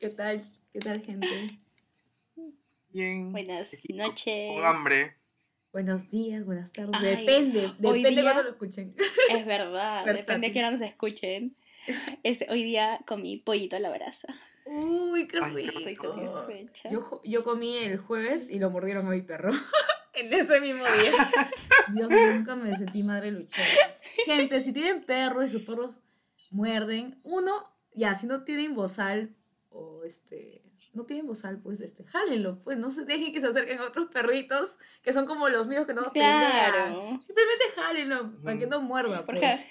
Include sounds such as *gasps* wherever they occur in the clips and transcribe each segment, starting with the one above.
¿Qué tal? ¿Qué tal, gente? Bien. Buenas aquí noches. Con hambre. Buenos días, buenas tardes. Ay, depende, depende día- cuando lo escuchen. Es verdad, depende de que no nos escuchen. Es, hoy día comí pollito a la brasa. Uy, qué Ay, qué rico. Yo comí el jueves y lo mordieron a mi perro. *laughs* en ese mismo día. *laughs* Dios mío, nunca me sentí madre luchona. Gente, si tienen perros y sus perros muerden, uno, ya, si no tienen bozal o este. No tienen bozal, pues este, jálenlo, pues no se dejen que se acerquen a otros perritos que son como los míos que no pelean. Claro. Simplemente jálenlo para que no muerda. pues. Porque,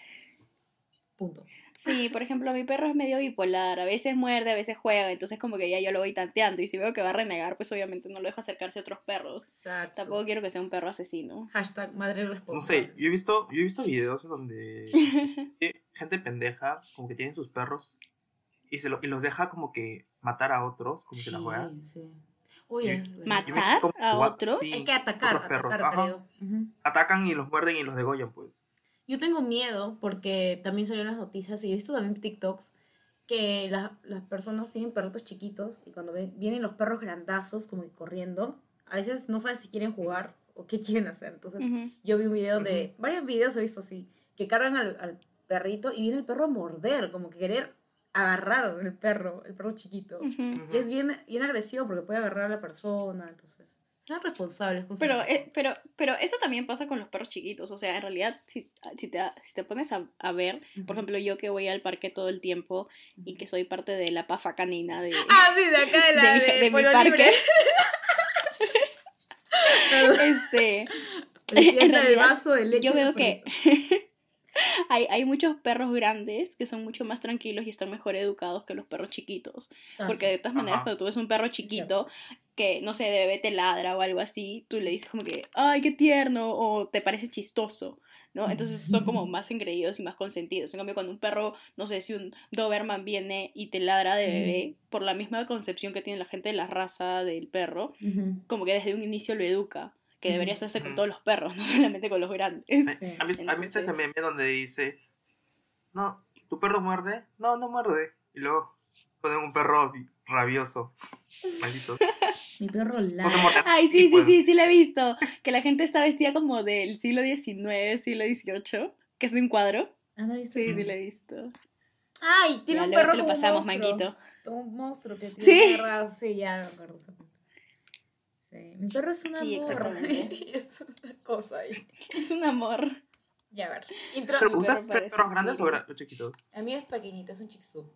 Punto. sí, por ejemplo, mi perro es medio bipolar. A veces muerde, a veces juega. Entonces, como que ya yo lo voy tanteando. Y si veo que va a renegar, pues obviamente no lo dejo acercarse a otros perros. Exacto. Tampoco quiero que sea un perro asesino. Hashtag madre No responsable. sé, yo he visto, yo he visto videos donde *laughs* gente pendeja, como que tienen sus perros y, se lo, y los deja como que matar a otros, como que las juegas. Sí, sí. Oye, Y- es. Matar como a otros. sí, Es que atacar, otros perros, atacar, creo. Ujú. Atacan y los muerden y los degollan, pues. Yo tengo miedo porque también salió en las noticias y he visto también TikToks que la- las personas tienen perritos chiquitos y cuando ven- vienen los perros grandazos como que corriendo, a veces no sabes si quieren jugar o qué *laughs* quieren hacer. Entonces Ujú. yo vi un video de, varios videos he visto así, que cargan al, al perrito y viene el perro a morder, como que querer agarrar el perro, el perro chiquito. Y es bien, bien agresivo porque puede agarrar a la persona, entonces sean responsables con Pero, eh, pero, pero eso también pasa con los perros chiquitos. O sea, en realidad, si, si, te, si te pones a, a ver, por ejemplo, yo que voy al parque todo el tiempo y que soy parte de la pafa canina de, *laughs* Ah, sí, de acá de la de mi- de, de mi Pueblo parque. *laughs* Este, el vaso de leche. yo veo que. *laughs* hay, hay muchos perros grandes que son mucho más tranquilos y están mejor educados que los perros chiquitos. Ah, Porque sí. de todas maneras, Ajá. cuando tú ves un perro chiquito que, no sé, de bebé te ladra o algo así, tú le dices como que, ay, qué tierno, o te parece chistoso, ¿no? Entonces son como *laughs* más engreídos y más consentidos. En cambio, cuando un perro, no sé, si un Doberman viene y te ladra de bebé, por la misma concepción que tiene la gente de la raza del perro, como que desde un inicio lo educa, que debería hacerse con todos los perros, *laughs* no solamente con los grandes. Sí. ¿Han visto, visto ese meme donde dice, no, ¿tu perro muerde? No, no muerde. Y luego ponen un perro rabioso. Malditos. Mi perro muerden. Ay, sí, sí, pues, sí, sí la he visto. Que la gente está vestida como del siglo XIX, siglo XVIII, que es de un cuadro. Ah, ¿no viste Sí, eso? sí la he visto. Ay, tiene Ya, un perro te lo como un pasamos, monstruo. Manguito. Un monstruo que tiene Sí. Sí, ya me acuerdo. Sí, mi perro es una Sí, amor. *laughs* es una cosa ahí. Es un amor. Ya, a ver. Intro. ¿Pero usas perro parece perros grandes o gra- o chiquitos? A mí es pequeñito, es un chixú.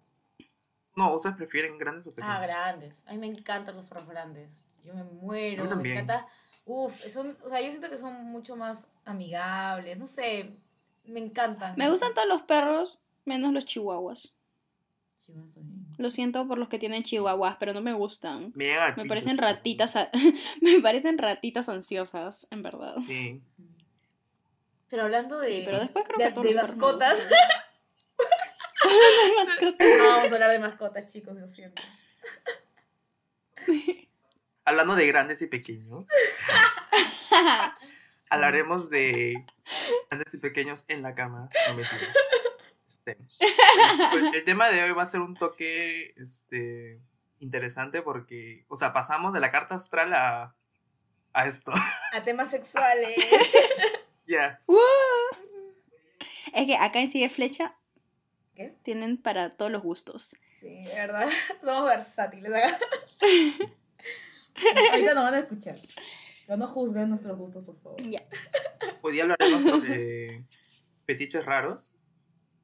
No, ¿ustedes prefieren grandes o pequeños? Ah, grandes. A mí me encantan los perros grandes. Yo me muero. Me encanta. Uf, son, o sea, yo siento que son mucho más amigables. No sé, me encantan. Me gustan todos los perros, menos los chihuahuas. Lo siento por los que tienen chihuahuas, pero no me gustan. Me llegan Me parecen ratitas, a- *laughs* me parecen ratitas ansiosas, en verdad. Sí. Pero hablando de, Sí, pero después creo de, que me mascotas. gustan. *laughs* De mascotas. No vamos a hablar de mascotas, chicos, lo siento. *laughs* Hablando de grandes y pequeños, hablaremos de grandes y pequeños en la cama. No mentira. Este, *laughs* el tema de hoy va a ser un toque este, interesante porque, o sea, pasamos de la carta astral a, a esto. *laughs* A temas sexuales. *laughs* Ya. ¡Uh! Es que acá en Sigue Flecha ¿Qué? tienen para todos los gustos. Sí, de verdad. Somos versátiles. ¿verdad? Ahorita nos van a escuchar. Pero no juzguen nuestros gustos, por favor. Ya. Hoy día hablaremos sobre fetiches raros,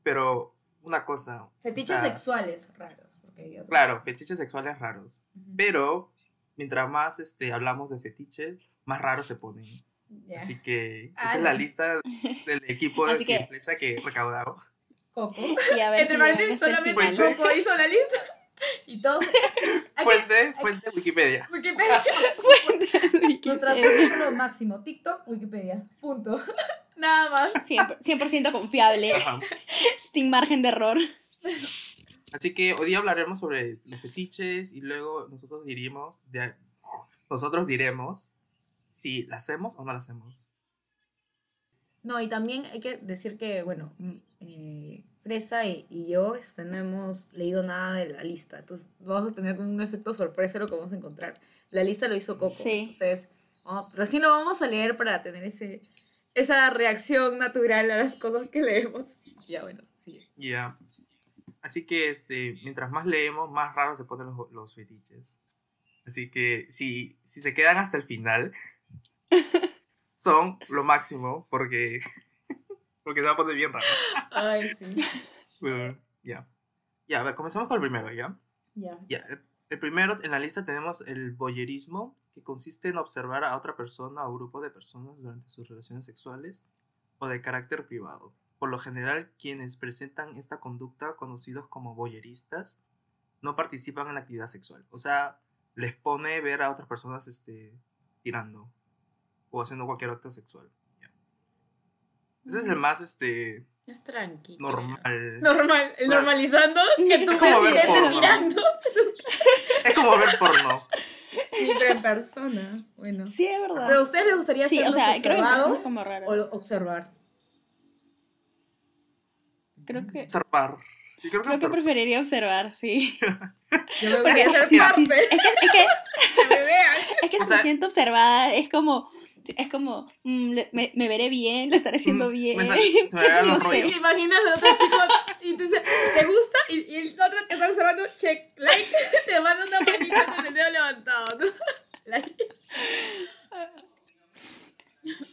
pero una cosa. o Fetiches sea, sexuales raros. Porque. Claro, fetiches sexuales raros. Ujú. Pero mientras más este, hablamos de fetiches, más raros se ponen. Ya. Así que esa es la lista *laughs* del equipo de que- Flecha que he recaudado. Coco. Y a ver Entre si paréntesis, el solamente. Coco hizo la lista. *laughs* Y todo. Fuente, fuente Wikipedia. Wikipedia. *laughs* Wikipedia. Nuestra fuente es lo máximo. TikTok, Wikipedia. Punto. Nada más. 100%, 100% confiable, Ajá. *laughs* sin margen de error. Así que hoy día hablaremos sobre los fetiches y luego nosotros diríamos, de- nosotros diremos si la hacemos o no la hacemos. No, y también hay que decir que, bueno, mm, eh, Fresa y, y yo este, no hemos leído nada de la lista. Entonces vamos a tener como un efecto sorpresa lo que vamos a encontrar. La lista lo hizo Coco. Sí. Entonces, oh, recién lo vamos a leer para tener ese, esa reacción natural a las cosas que leemos. Ya, bueno, sí. Ya. Así que este, mientras más leemos, más raros se ponen los, los fetiches. Así que si, si se quedan hasta el final, *laughs* son lo máximo porque, *laughs* porque se va a poner bien raro. Ay, sí. Bueno, ya. Ya, a ver, comencemos con el primero, ¿ya? Ya. Ya, el, el primero en la lista tenemos el voyerismo, que consiste en observar a otra persona o grupo de personas durante sus relaciones sexuales o de carácter privado. Por lo general, quienes presentan esta conducta, conocidos como voyeristas, no participan en la actividad sexual. O sea, les pone ver a otras personas este, tirando o haciendo cualquier acto sexual. Ese es el más este, Es tranquilo. normal. Normal, el Claro. normalizando que tu presidente tirando. Es como ver porno. Sí, pero en persona. Bueno. Sí, es verdad. Pero a ustedes les gustaría Sí, ser o creo que en persona observados es como raro. o observar. Creo que, Observar. Yo creo que creo que preferiría observar, sí. *laughs* Yo me gustaría ser Sí, parte. sí, es que, es que, *laughs* que me vean. es que O si sea- me siento observada, es como, es como, mm, le- me, me veré bien, lo estaré haciendo Mm, bien. me sal- se me vean *laughs* los No sé. ¿Te rollos. imaginas a otro chico y te dice, ¿te gusta? Y, y el otro que está observando, check, like, *laughs* te manda una manita con el dedo levantado, ¿no? *laughs* Like.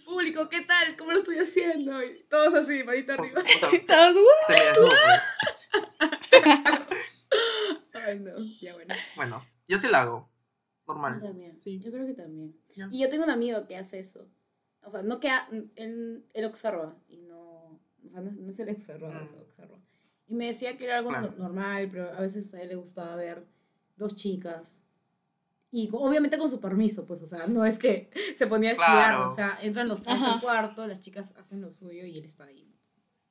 Público, ¿qué tal? ¿Cómo lo estoy haciendo? Y todos así, manita O arriba. sea, Todos, uh, pues. Ay, no, ya bueno. Bueno, yo sí la hago. Yo Normal. también. Sí. Yo creo que también. Ya. Y yo tengo un amigo que hace eso. O sea, no que ha- él, él observa y no. O sea, no, no es el observador, Mm. observa. Y me decía que era algo Claro. no- normal, pero a veces a él le gustaba ver dos chicas. Y obviamente con su permiso, pues, o sea, no es que *laughs* se ponía a espiar, Claro. o sea, entran los tres Ajá. al cuarto, las chicas hacen lo suyo y él está ahí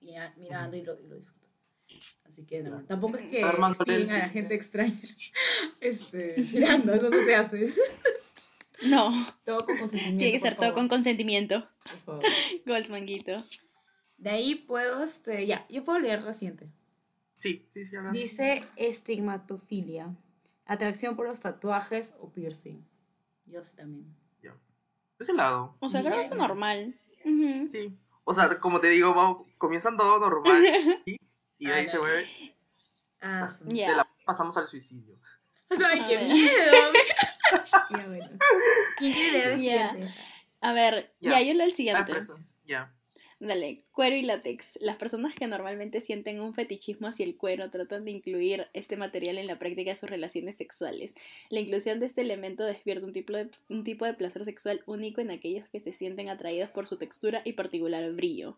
mira- mirando y, lo, y lo disfruta. Así que no, tampoco es que espíen a la gente extraña *laughs* este, mirando, eso no se hace. *laughs* no, Todo con consentimiento. tiene que ser todo favor, con consentimiento. por favor. *laughs* Goldsmanguito. De ahí puedo, este, ya, yo puedo leer reciente. Sí, sí, sí. Dice estigmatofilia, atracción por los tatuajes o piercing. Yo sí también. Yo sí la hago. O sea, creo que es normal. Ujú. Sí. O sea, como te digo, vamos, comienzan todo normal. Y, y de ahí Ah, se mueve. Ah, sí. La pasamos al suicidio. Ay, A qué ver. miedo. *laughs* ya, bueno. ¿Quién quiere leer el siguiente? A ver, Ya. ya, yo leo el Ah, siguiente. Ya. Dale, cuero y látex. Las personas que normalmente sienten un fetichismo hacia el cuero tratan de incluir este material en la práctica de sus relaciones sexuales. La inclusión de este elemento despierta un tipo de, un tipo de placer sexual único en aquellos que se sienten atraídos por su textura y particular brillo.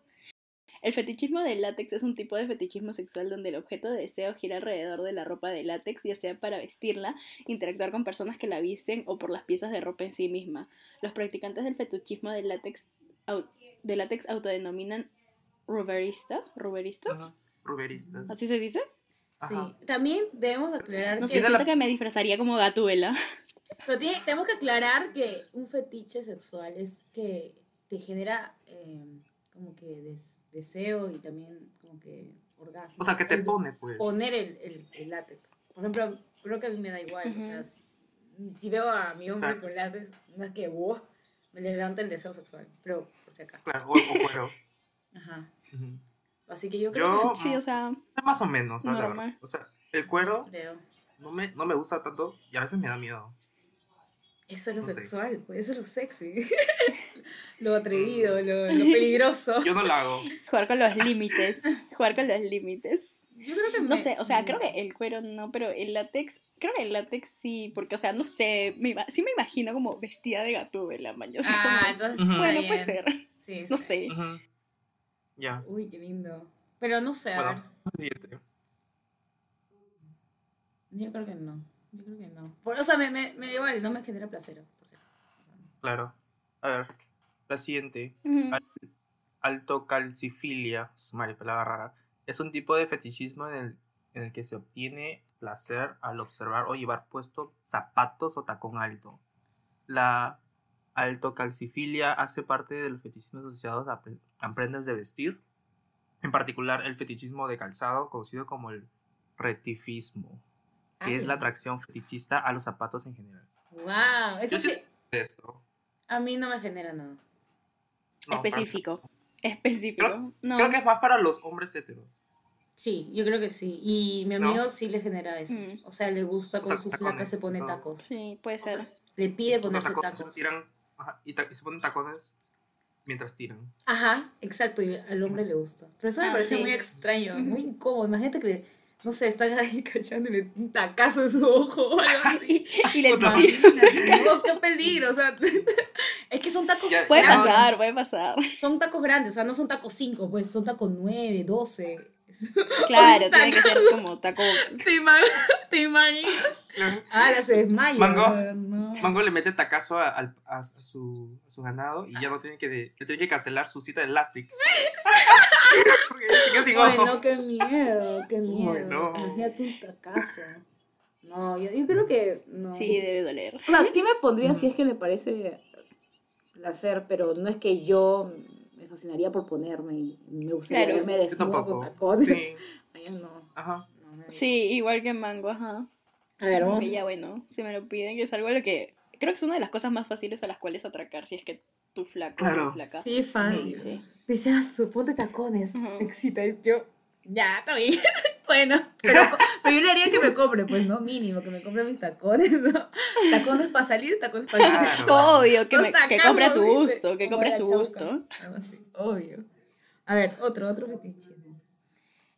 El fetichismo del látex es un tipo de fetichismo sexual donde el objeto de deseo gira alrededor de la ropa de látex, ya sea para vestirla, interactuar con personas que la visten o por las piezas de ropa en sí misma. Los practicantes del fetichismo del látex, au- de látex autodenominan ruberistas. ¿Ruberistas? Ajá. Ruberistas. ¿Así se dice? Sí. Ajá. También debemos aclarar No que... siento la- que me disfrazaría como gatuela. Pero tiene- tenemos que aclarar que un fetiche sexual es que te genera eh, como que des- deseo y también como que orgasmo. O sea, que te El- pone, pues. Poner el, el, el látex. Por ejemplo, creo que a mí me da igual. O sea, si, si veo a mi hombre Claro. con látex, no es que wow, me levanta el deseo sexual. Pero por si acá. Claro, o, cuero. *laughs* Ajá. Así que yo creo Yo, Sí, o sea, más o menos. O sea, el cuero que creo. no me, no me gusta tanto y a veces me da miedo. Eso es lo No sé. sexual, pues eso es lo sexy. *laughs* lo atrevido, lo, lo peligroso. Yo no lo hago. jugar con los límites. Jugar con los límites. Yo creo que No me- sé, o sea, creo que el cuero no, pero el látex, creo que el látex sí, porque, o sea, no sé, me, sí me imagino como vestida de gatúbela, man. yo Ah, como, entonces. Está bueno, puede ser, Sí, no sí. sé. Ya. Uy, qué lindo. Pero no sé, a Bueno, siguiente. ver. Yo creo que no. Yo creo que no. Por- o sea, me, me, me da igual, no me genera placer. Por si acaso. O sea, no. Claro. A ver, la siguiente. Al- Altocalcifilia, es palabra rara, es un tipo de fetichismo en el, en el que se obtiene placer al observar o llevar puesto zapatos o tacón alto. La altocalcifilia hace parte del fetichismo asociado a, pre- a prendas de vestir, en particular el fetichismo de calzado, conocido como el retifismo, que es la atracción fetichista a los zapatos en general. Wow, eso Yo sí esto. a mí no me genera nada. No, Específico. Específico. Creo- no. Creo que es más para los hombres heteros. Sí, yo creo que sí. Y mi ¿No? amigo sí le genera eso. Mm. O sea, le gusta O con sea, su flaca tacones, se pone tacos. Sí, puede O sea, ser. Le pide O sea, ponerse tacones, tacos. se tiran ajá, y, ta- y se ponen tacones mientras tiran. Ajá, exacto, y al hombre le gusta. Pero eso me Ah, parece sí. muy extraño, Ujú. muy incómodo. Imagínate que, le- no sé, están ahí *laughs* cachándole un tacazo en su ojo o algo así. *laughs* Y le no, *laughs* qué peligro, o sea, es que son tacos Ya- Puede pasar, puede pasar. Son tacos grandes, o sea, no son tacos 5, pues son tacos 9, 12. Claro, tiene que ser como taco. ¿Te, ima- ¿Te imaginas? Ah, la se desmaya. Mango. Mango le mete tacazo a, al- a- a su, a su ganado y ya no tiene que, de- le tiene que cancelar su cita de LASIK. *laughs* Porque sin Ay, ojo. no, qué miedo, qué miedo. Uy, no. Imagínate un tacazo. No, yo, yo creo que no. Sí, debe doler. O sea, sí me pondría si es que le parece placer, pero no es que yo me fascinaría por ponerme y me gustaría Claro. verme desnudo con tacones. Sí, *laughs* Ay, no, ajá. no me- Sí, igual que mango, ajá. A ver, vamos. Y ya bueno, si me lo piden, que es algo a lo que. Creo que es una de las cosas más fáciles a las cuales atracar si es que tu flaco Claro. flaca. Sí, fácil. Sí, sí. Dice, ah, su, ponte tacones. Me excita. Y yo, ya, está bien. *laughs* bueno, pero, *laughs* pero yo le haría que me compre, pues, ¿no? Mínimo, que me compre mis tacones, ¿no? *laughs* Tacones para salir, tacones para ir. Claro. Obvio, que, me- que compre a tu gusto, que compre a su gusto. Algo así, obvio. A ver, otro, otro fetichismo.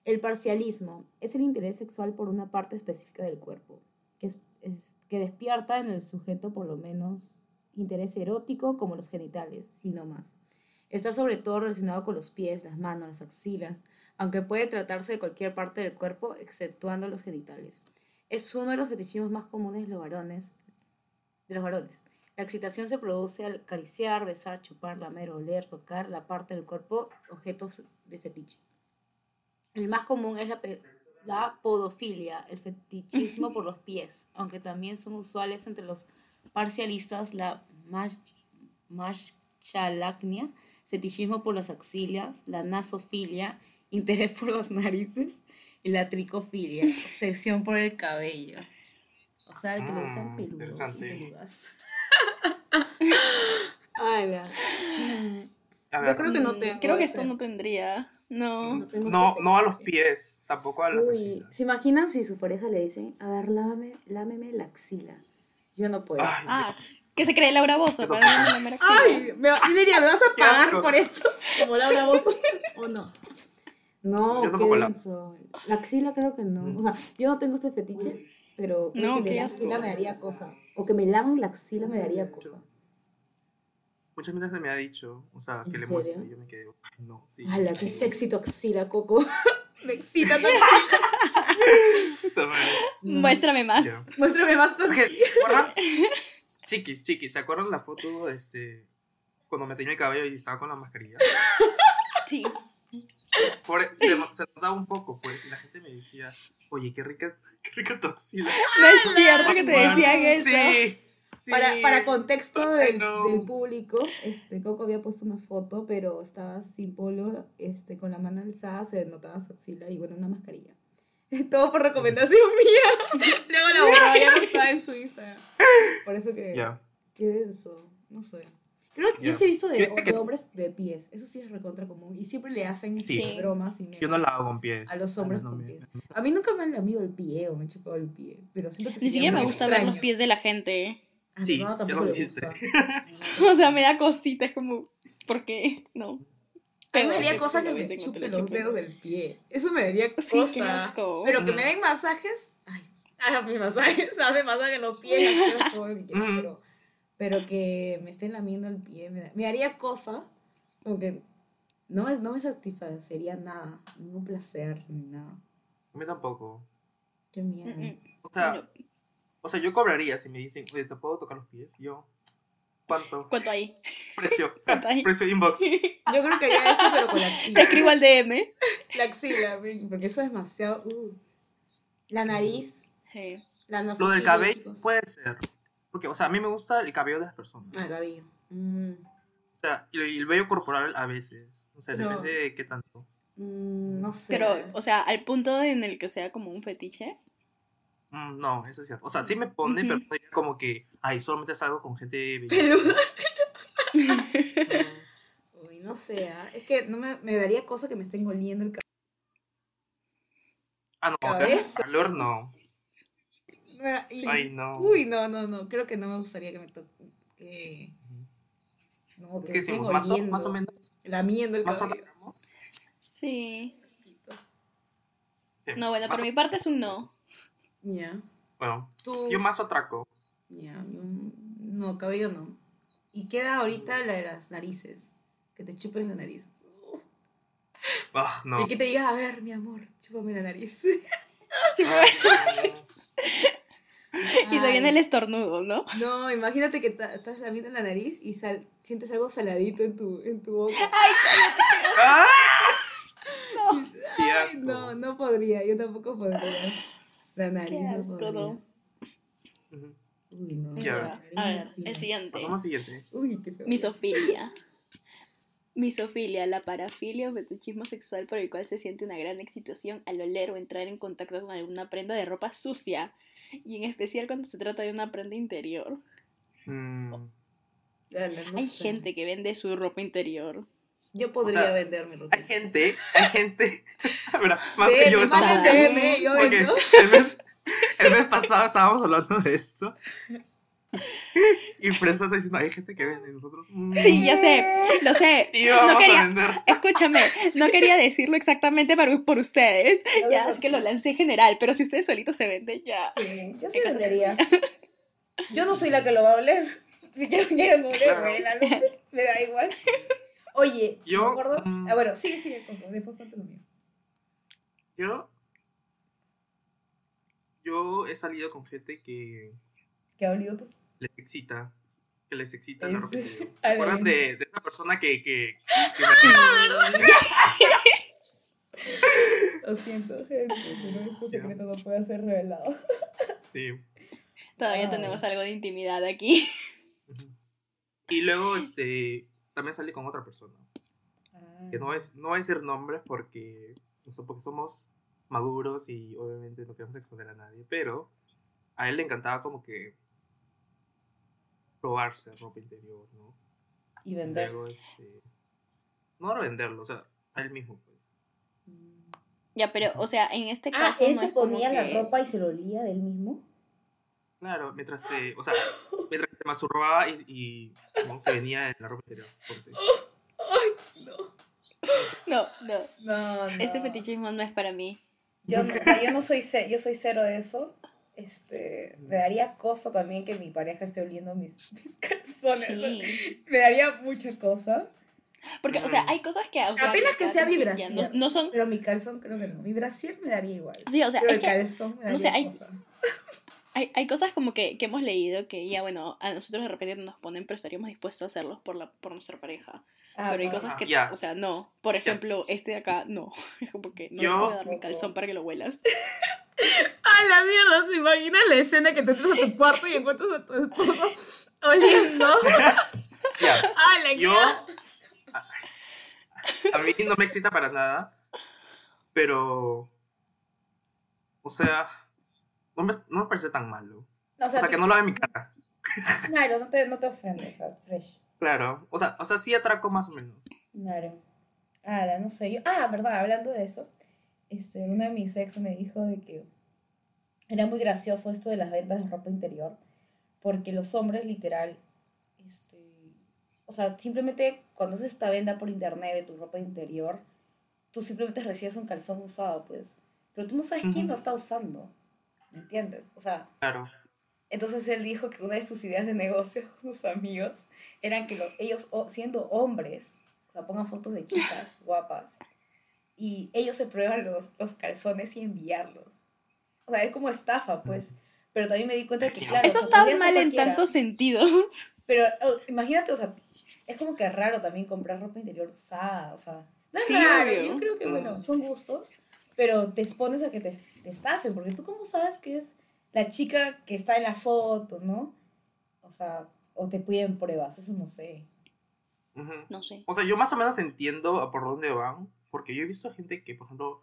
El parcialismo es el interés sexual por una parte específica del cuerpo, que, es, es- que despierta en el sujeto por lo menos interés erótico como los genitales, sino más. Está sobre todo relacionado con los pies, las manos, las axilas, aunque puede tratarse de cualquier parte del cuerpo exceptuando los genitales. Es uno de los fetichismos más comunes de los varones, de los varones. La excitación se produce al acariciar, besar, chupar, lamer, oler, tocar la parte del cuerpo, objetos de fetiche. El más común es la, la podofilia, el fetichismo por los pies, aunque también son usuales entre los parcialistas la maschalacnia, fetichismo por las axilas, la nasofilia, interés por las narices y la tricofilia, obsesión por el cabello. O sea, el que le gustan Mm, peludos y peludas. *laughs* Ala. Mm, A Yo ver, creo que no Mm, tengo Creo que ese. esto no tendría. No. tengo no, ese no a los pies, tampoco a las Uy, axilas. ¿se imaginan si su pareja le dicen, a ver, lámame, lámeme la axila? Yo no puedo. Ay, Ah, que se cree Laura Bozo para la axila. Ay, me, yo le diría, ¿me vas a pagar por esto? Como Laura Bozo, ¿o no? No, Yo qué la-. La axila creo que no. O sea, yo no tengo este fetiche, pero creo No, que la axila me daría cosa. O que me lavan la axila me daría cosa. Muchas veces me ha dicho, o sea, que ¿En le serio? muestre y yo me quedé, no, sí. ¡Hala, qué sexy tu axila, Coco! *laughs* me excita tu Puta madre. Muéstrame más. Ya. Muéstrame más tu axila. Chiquis, chiquis, ¿se acuerdan la foto de este cuando me tenía el cabello y estaba con la mascarilla? *laughs* Sí. Por- se, se notaba un poco, pues, y la gente me decía, oye, qué rica, qué rica tu axila. No es cierto que te decían eso. Sí, sí. Para, para contexto del, no. del público, este, Coco había puesto una foto, pero estaba sin polo, este, con la mano alzada, se notaba su axila y bueno, una mascarilla. *laughs* Todo por recomendación mía. *laughs* Luego la borraba, ya no estaba en su Instagram. Por eso que, Ya. qué denso, no sé. Creo que yo Ya. sí he visto de, que- de hombres de pies, eso sí es recontra común y siempre le hacen Sí. bromas y memes Yo no la hago con pies. a los hombres no con me- pies. A mí nunca me han lamido el pie o me han chupado el pie, pero siento que Ni siquiera me gusta ver los extraño. pies de la gente. A mi Sí, ya tampoco lo dijiste. gusta. *laughs* O sea, me da cosita, es como, ¿por qué? No. A mí me Pero daría cosa que me chupe lo los dedos del pie. Eso me daría Sí, cosa. qué asco. Pero que me den masajes. Ay, hágame masajes. *laughs* Hazme masajes en los pies. pero, pero que me estén lamiendo el pie. Me, da- me haría cosa. Como que no me, no me satisfacería nada. Ningún placer ni nada. A mí tampoco. Qué miedo. Mm, mm. O sea, No. O sea, yo cobraría si me dicen, oye, ¿te puedo tocar los pies? Yo, ¿cuánto? ¿Cuánto hay? Precio. *laughs* ¿Cuánto hay? Precio inbox. *laughs* Yo creo que haría eso, pero con la Te axila. escribo al DM. La axila, porque eso es demasiado. uh. La nariz. Sí. La Lo del cabello chicos. puede ser. Porque, o sea, a mí me gusta el cabello de las personas. Ah, el cabello. Mm. O sea, y y el vello corporal a veces. O sea, No. depende de qué tanto. Mm, no sé. Pero, o sea, al punto en el que sea como un fetiche. Mm, no, eso es cierto. O sea, sí me pone, pero como que, ay, solamente salgo con gente. *laughs* Peluda. Mm, Uy, no sé. ah, Es que no me, me daría cosa que me estén oliendo el cabello. Ah, no, Cabeza. calor no. Y- Ay, no. Uy, no, no, no. Creo que no me gustaría que me toque. Que... No, ¿Qué que me estén decimos? Más o, oliendo. más o menos. Lamiendo el o cabello. Sí. No, bueno, por o- mi parte es un no. Ya. Bueno, Tú. yo más atraco. Ya, yo- no, cabello no. Y queda ahorita la de las narices. Que te chupen la nariz. *laughs* Ah, no. Y que te digas, a ver, mi amor, chúpame la nariz. *laughs* Sí, *laughs* Ay, Y se viene Ay. el estornudo, ¿no? No, imagínate que estás lamiendo la nariz y sal- sientes algo saladito en tu, en tu boca. ¡Ah! No. Ay, no, no podría, yo tampoco podría. La nariz Qué asco, no. Uy, no. Ya. A ver, el siguiente. Pasamos al siguiente. Uy, qué feo. Misofilia. Misofilia, la parafilia o fetichismo sexual por el cual se siente una gran excitación al oler o entrar en contacto con alguna prenda de ropa sucia, y en especial cuando se trata de una prenda interior. Mm, no Hay sé. gente que vende su ropa interior. Yo podría sea, vender mi ropa. hay gente, hay gente. *laughs* Mira, más que DM, yo estamos- DM, yo vendo. el mes, el mes pasado estábamos hablando de esto. *laughs* Y Fresa está diciendo, hay gente que vende y nosotros. mm, Sí, ya sé, lo sé. *laughs* Y vamos No quería- a vender. Escúchame, no quería decirlo exactamente para, por ustedes, No, ya, no, así que lo lancé en general, pero si ustedes solitos se venden, ya. Sí, yo sí vendería. Yo no soy la que lo va a oler. Si quiero, quiero oler, Claro. huélalo, pues, me da igual. Oye, Yo, me acuerdo. mm, Ah, bueno, sigue, sigue, con, después con tu mío. Yo. Yo he salido con gente que Que ha olido tus. les excita. Que les excita ¿En la ropa interior. ¿Se acuerdan de, de esa persona que. que, que *laughs* Lo siento, gente, pero este secreto no puede ser revelado. sí. Todavía Ah, tenemos sí. algo de intimidad aquí. Y luego, este. También salí con otra persona. Ah. Que no, es, no voy a decir nombres porque. Porque somos maduros y obviamente no queremos exponer a nadie. Pero a él le encantaba como que. Probarse ropa interior, ¿no? Y vender. Luego, este. No venderlo, o sea, a él mismo, pues. Ya, pero, o sea, en este Ah, caso. él no se es ponía la que- ropa y se lo olía de él mismo. Claro, mientras se, o sea, mientras se masturbaba y, y ¿no? se venía en la ropa interior. porque- No, no. No, no. Este fetichismo no es para mí. Yo, no- o sea, yo no soy yo soy cero de eso. Este, me daría cosa también que mi pareja esté oliendo mis, *laughs* mis calzones. Sí. Me daría mucha cosa. Porque, o sea, hay cosas que. o sea, Apenas que sea ya vibración. No, no son. Pero mi calzón creo que no. Mi brasier me daría igual. Sí, o sea, pero el que calzón me daría no sé, hay- cosa. Hay, hay cosas como que, que hemos leído que ya, bueno, a nosotros de repente nos ponen, pero estaríamos dispuestos a hacerlos por, la, por nuestra pareja. Ah, pero hay cosas que, o sea, no. Por ejemplo, este de acá, no. *laughs* Es como que no Yo- te voy a dar mi calzón para que lo huelas. *laughs* ¡Ay, la mierda! ¿Te imaginas la escena que te entras a tu cuarto y encuentras a tu esposo oliendo? *laughs* Ya, ¡Ah, la yo. mierda! A, a mí no me excita para nada, pero. O sea, no me, no me parece tan malo. No, O sea, que no lo haga en mi cara. *laughs* Claro, no te, no te ofendes, o sea, fresh. Claro, o sea, o sea, sí atraco más o menos. Claro. Ah, no sé. Yo, ah, verdad, hablando de eso, este, una de mis ex me dijo de que era muy gracioso esto de las ventas de ropa interior, porque los hombres literal, este, o sea, simplemente cuando haces esta venta por internet de tu ropa interior, tú simplemente recibes un calzón usado, pues, pero tú no sabes quién lo está usando, ¿me entiendes? O sea, Claro. entonces él dijo que una de sus ideas de negocio con sus amigos eran que lo- ellos, o- siendo hombres, o sea, pongan fotos de chicas *laughs* guapas y ellos se prueban los, los calzones y enviarlos. O sea, es como estafa, pues. Pero también me di cuenta que, claro, Eso o sea, está mal en tantos sentidos. *laughs* Pero oh, imagínate, o sea, es como que raro también comprar ropa interior usada, o sea, no es Sí, raro, obvio. yo creo que, bueno, son gustos, pero te expones a que te, te estafen, porque tú cómo sabes que es la chica que está en la foto, ¿no? O sea, o te piden pruebas, eso no sé. Ujú. No sé. O sea, yo más o menos entiendo por dónde van, porque yo he visto gente que, por ejemplo,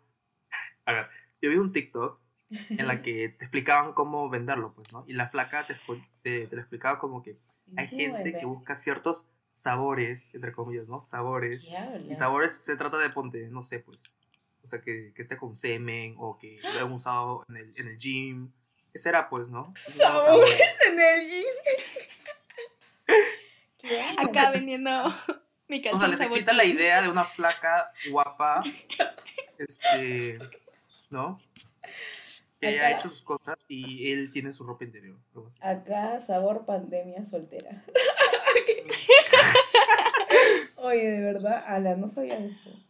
*laughs* a ver, yo vi un TikTok en la que te explicaban cómo venderlo, pues, ¿no? Y la flaca te, te, te lo explicaba como que hay gente que busca ciertos sabores, entre comillas, ¿no? Sabores. Y sabores se trata de ponte, no sé, pues, o sea, que, que esté con semen o que lo hayan usado en el, en el gym. ¿Qué será, pues, no? *laughs* Sabores en el gym. *laughs* Acá vendiendo *laughs* mi O sea, necesita la idea de una flaca guapa, este, ¿no? Que haya hecho sus cosas y él tiene su ropa interior. Acá, sabor pandemia soltera. Oye, de verdad, Ala, no sabía eso.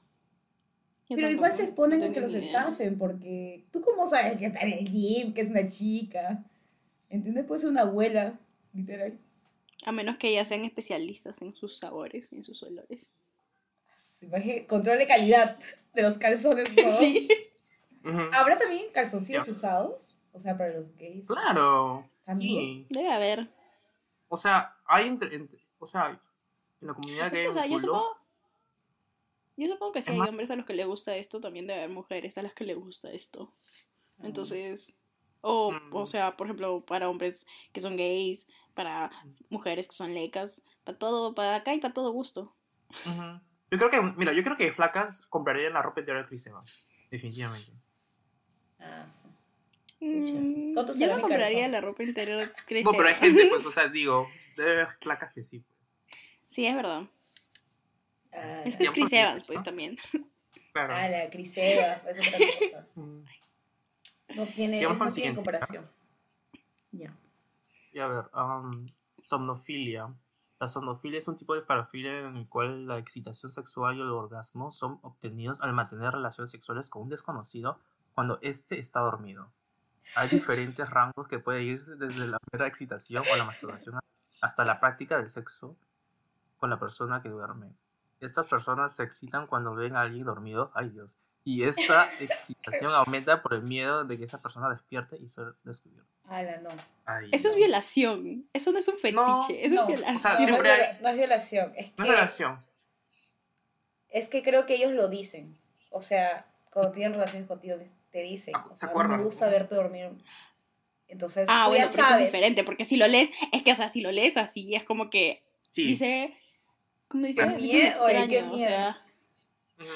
Pero igual se exponen a que los estafen, porque tú cómo sabes que está en el gym, que es una chica. ¿Entiendes? Puede ser una abuela, literal. A menos que ellas sean especialistas en sus sabores, en sus olores. Control de calidad de los calzones. *laughs* Sí. ¿Habrá también calzoncillos usados? O sea, para los gays. Claro. ¿También? Sí. Debe haber. O sea, hay entre, o sea, en la comunidad gay. Es que, o sea, yo supongo, yo supongo que si hay hombres a los que les gusta esto, también debe haber mujeres a las que les gusta esto. Ah, Entonces, o, o mm. sea, por ejemplo, para hombres que son gays, para mujeres que son lecas, para todo, para acá y para todo gusto. Yo creo que, mira, yo creo que flacas comprarían la ropa interior de Chris Evans, definitivamente. Ah, sí. Mm, yo no compraría la ropa interior de Chris No, pero hay gente, pues, o sea, *laughs* digo, debe haber flacas que sí, pues. Sí, es verdad. Ah, es que es Chris Evans, pues, también. *laughs* Claro. Ah, la Chris Evans, pues, otra cosa. *laughs* Mm. No tiene, no tiene comparación. Ya. Y a ver, somnofilia. La somnofilia es un tipo de parafilia en el cual la excitación sexual y el orgasmo son obtenidos al mantener relaciones sexuales con un desconocido cuando éste está dormido. Hay diferentes *laughs* rangos que puede ir desde la mera excitación o la masturbación hasta la práctica del sexo con la persona que duerme. Estas personas se excitan cuando ven a alguien dormido. Ay Dios. Y esa *laughs* excitación aumenta por el miedo de que esa persona despierte y sea descubierta. Ala, no. eso es violación. Eso no es un fetiche. eso es violación. O sea, siempre hay... no, es violación. Es que, no es violación. Es que creo que ellos lo dicen. O sea, cuando tienen relaciones contigo, te dicen. Ah, o sea, no me gusta verte dormir. Entonces, ah, bueno, ya sabes. Eso es diferente. Porque si lo lees, es que, o sea, si lo lees así, es como que. Dice. ¿Cómo dice? Qué miedo, qué miedo. O sea,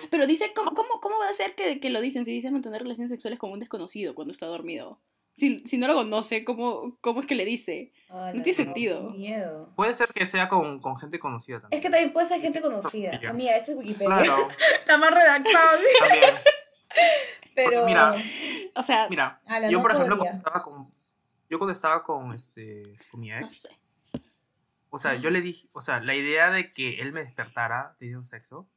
pero dice, ¿cómo, cómo, cómo va a ser que, que, lo dicen si dice mantener relaciones sexuales con un desconocido cuando está dormido? Si, si no lo conoce, ¿cómo, ¿cómo es que le dice? no tiene sentido. Miedo. Puede ser que sea con, con, gente conocida también. Es que también puede ser gente conocida. Amiga, este es Wikipedia. Claro. *laughs* Está más redactado. También. *laughs* Pero. mira, o sea, mira yo por ejemplo, cuando estaba con. Yo cuando estaba con, este, con mi ex. No sé. O sea, yo le dije. O sea, la idea de que él me despertara un sexo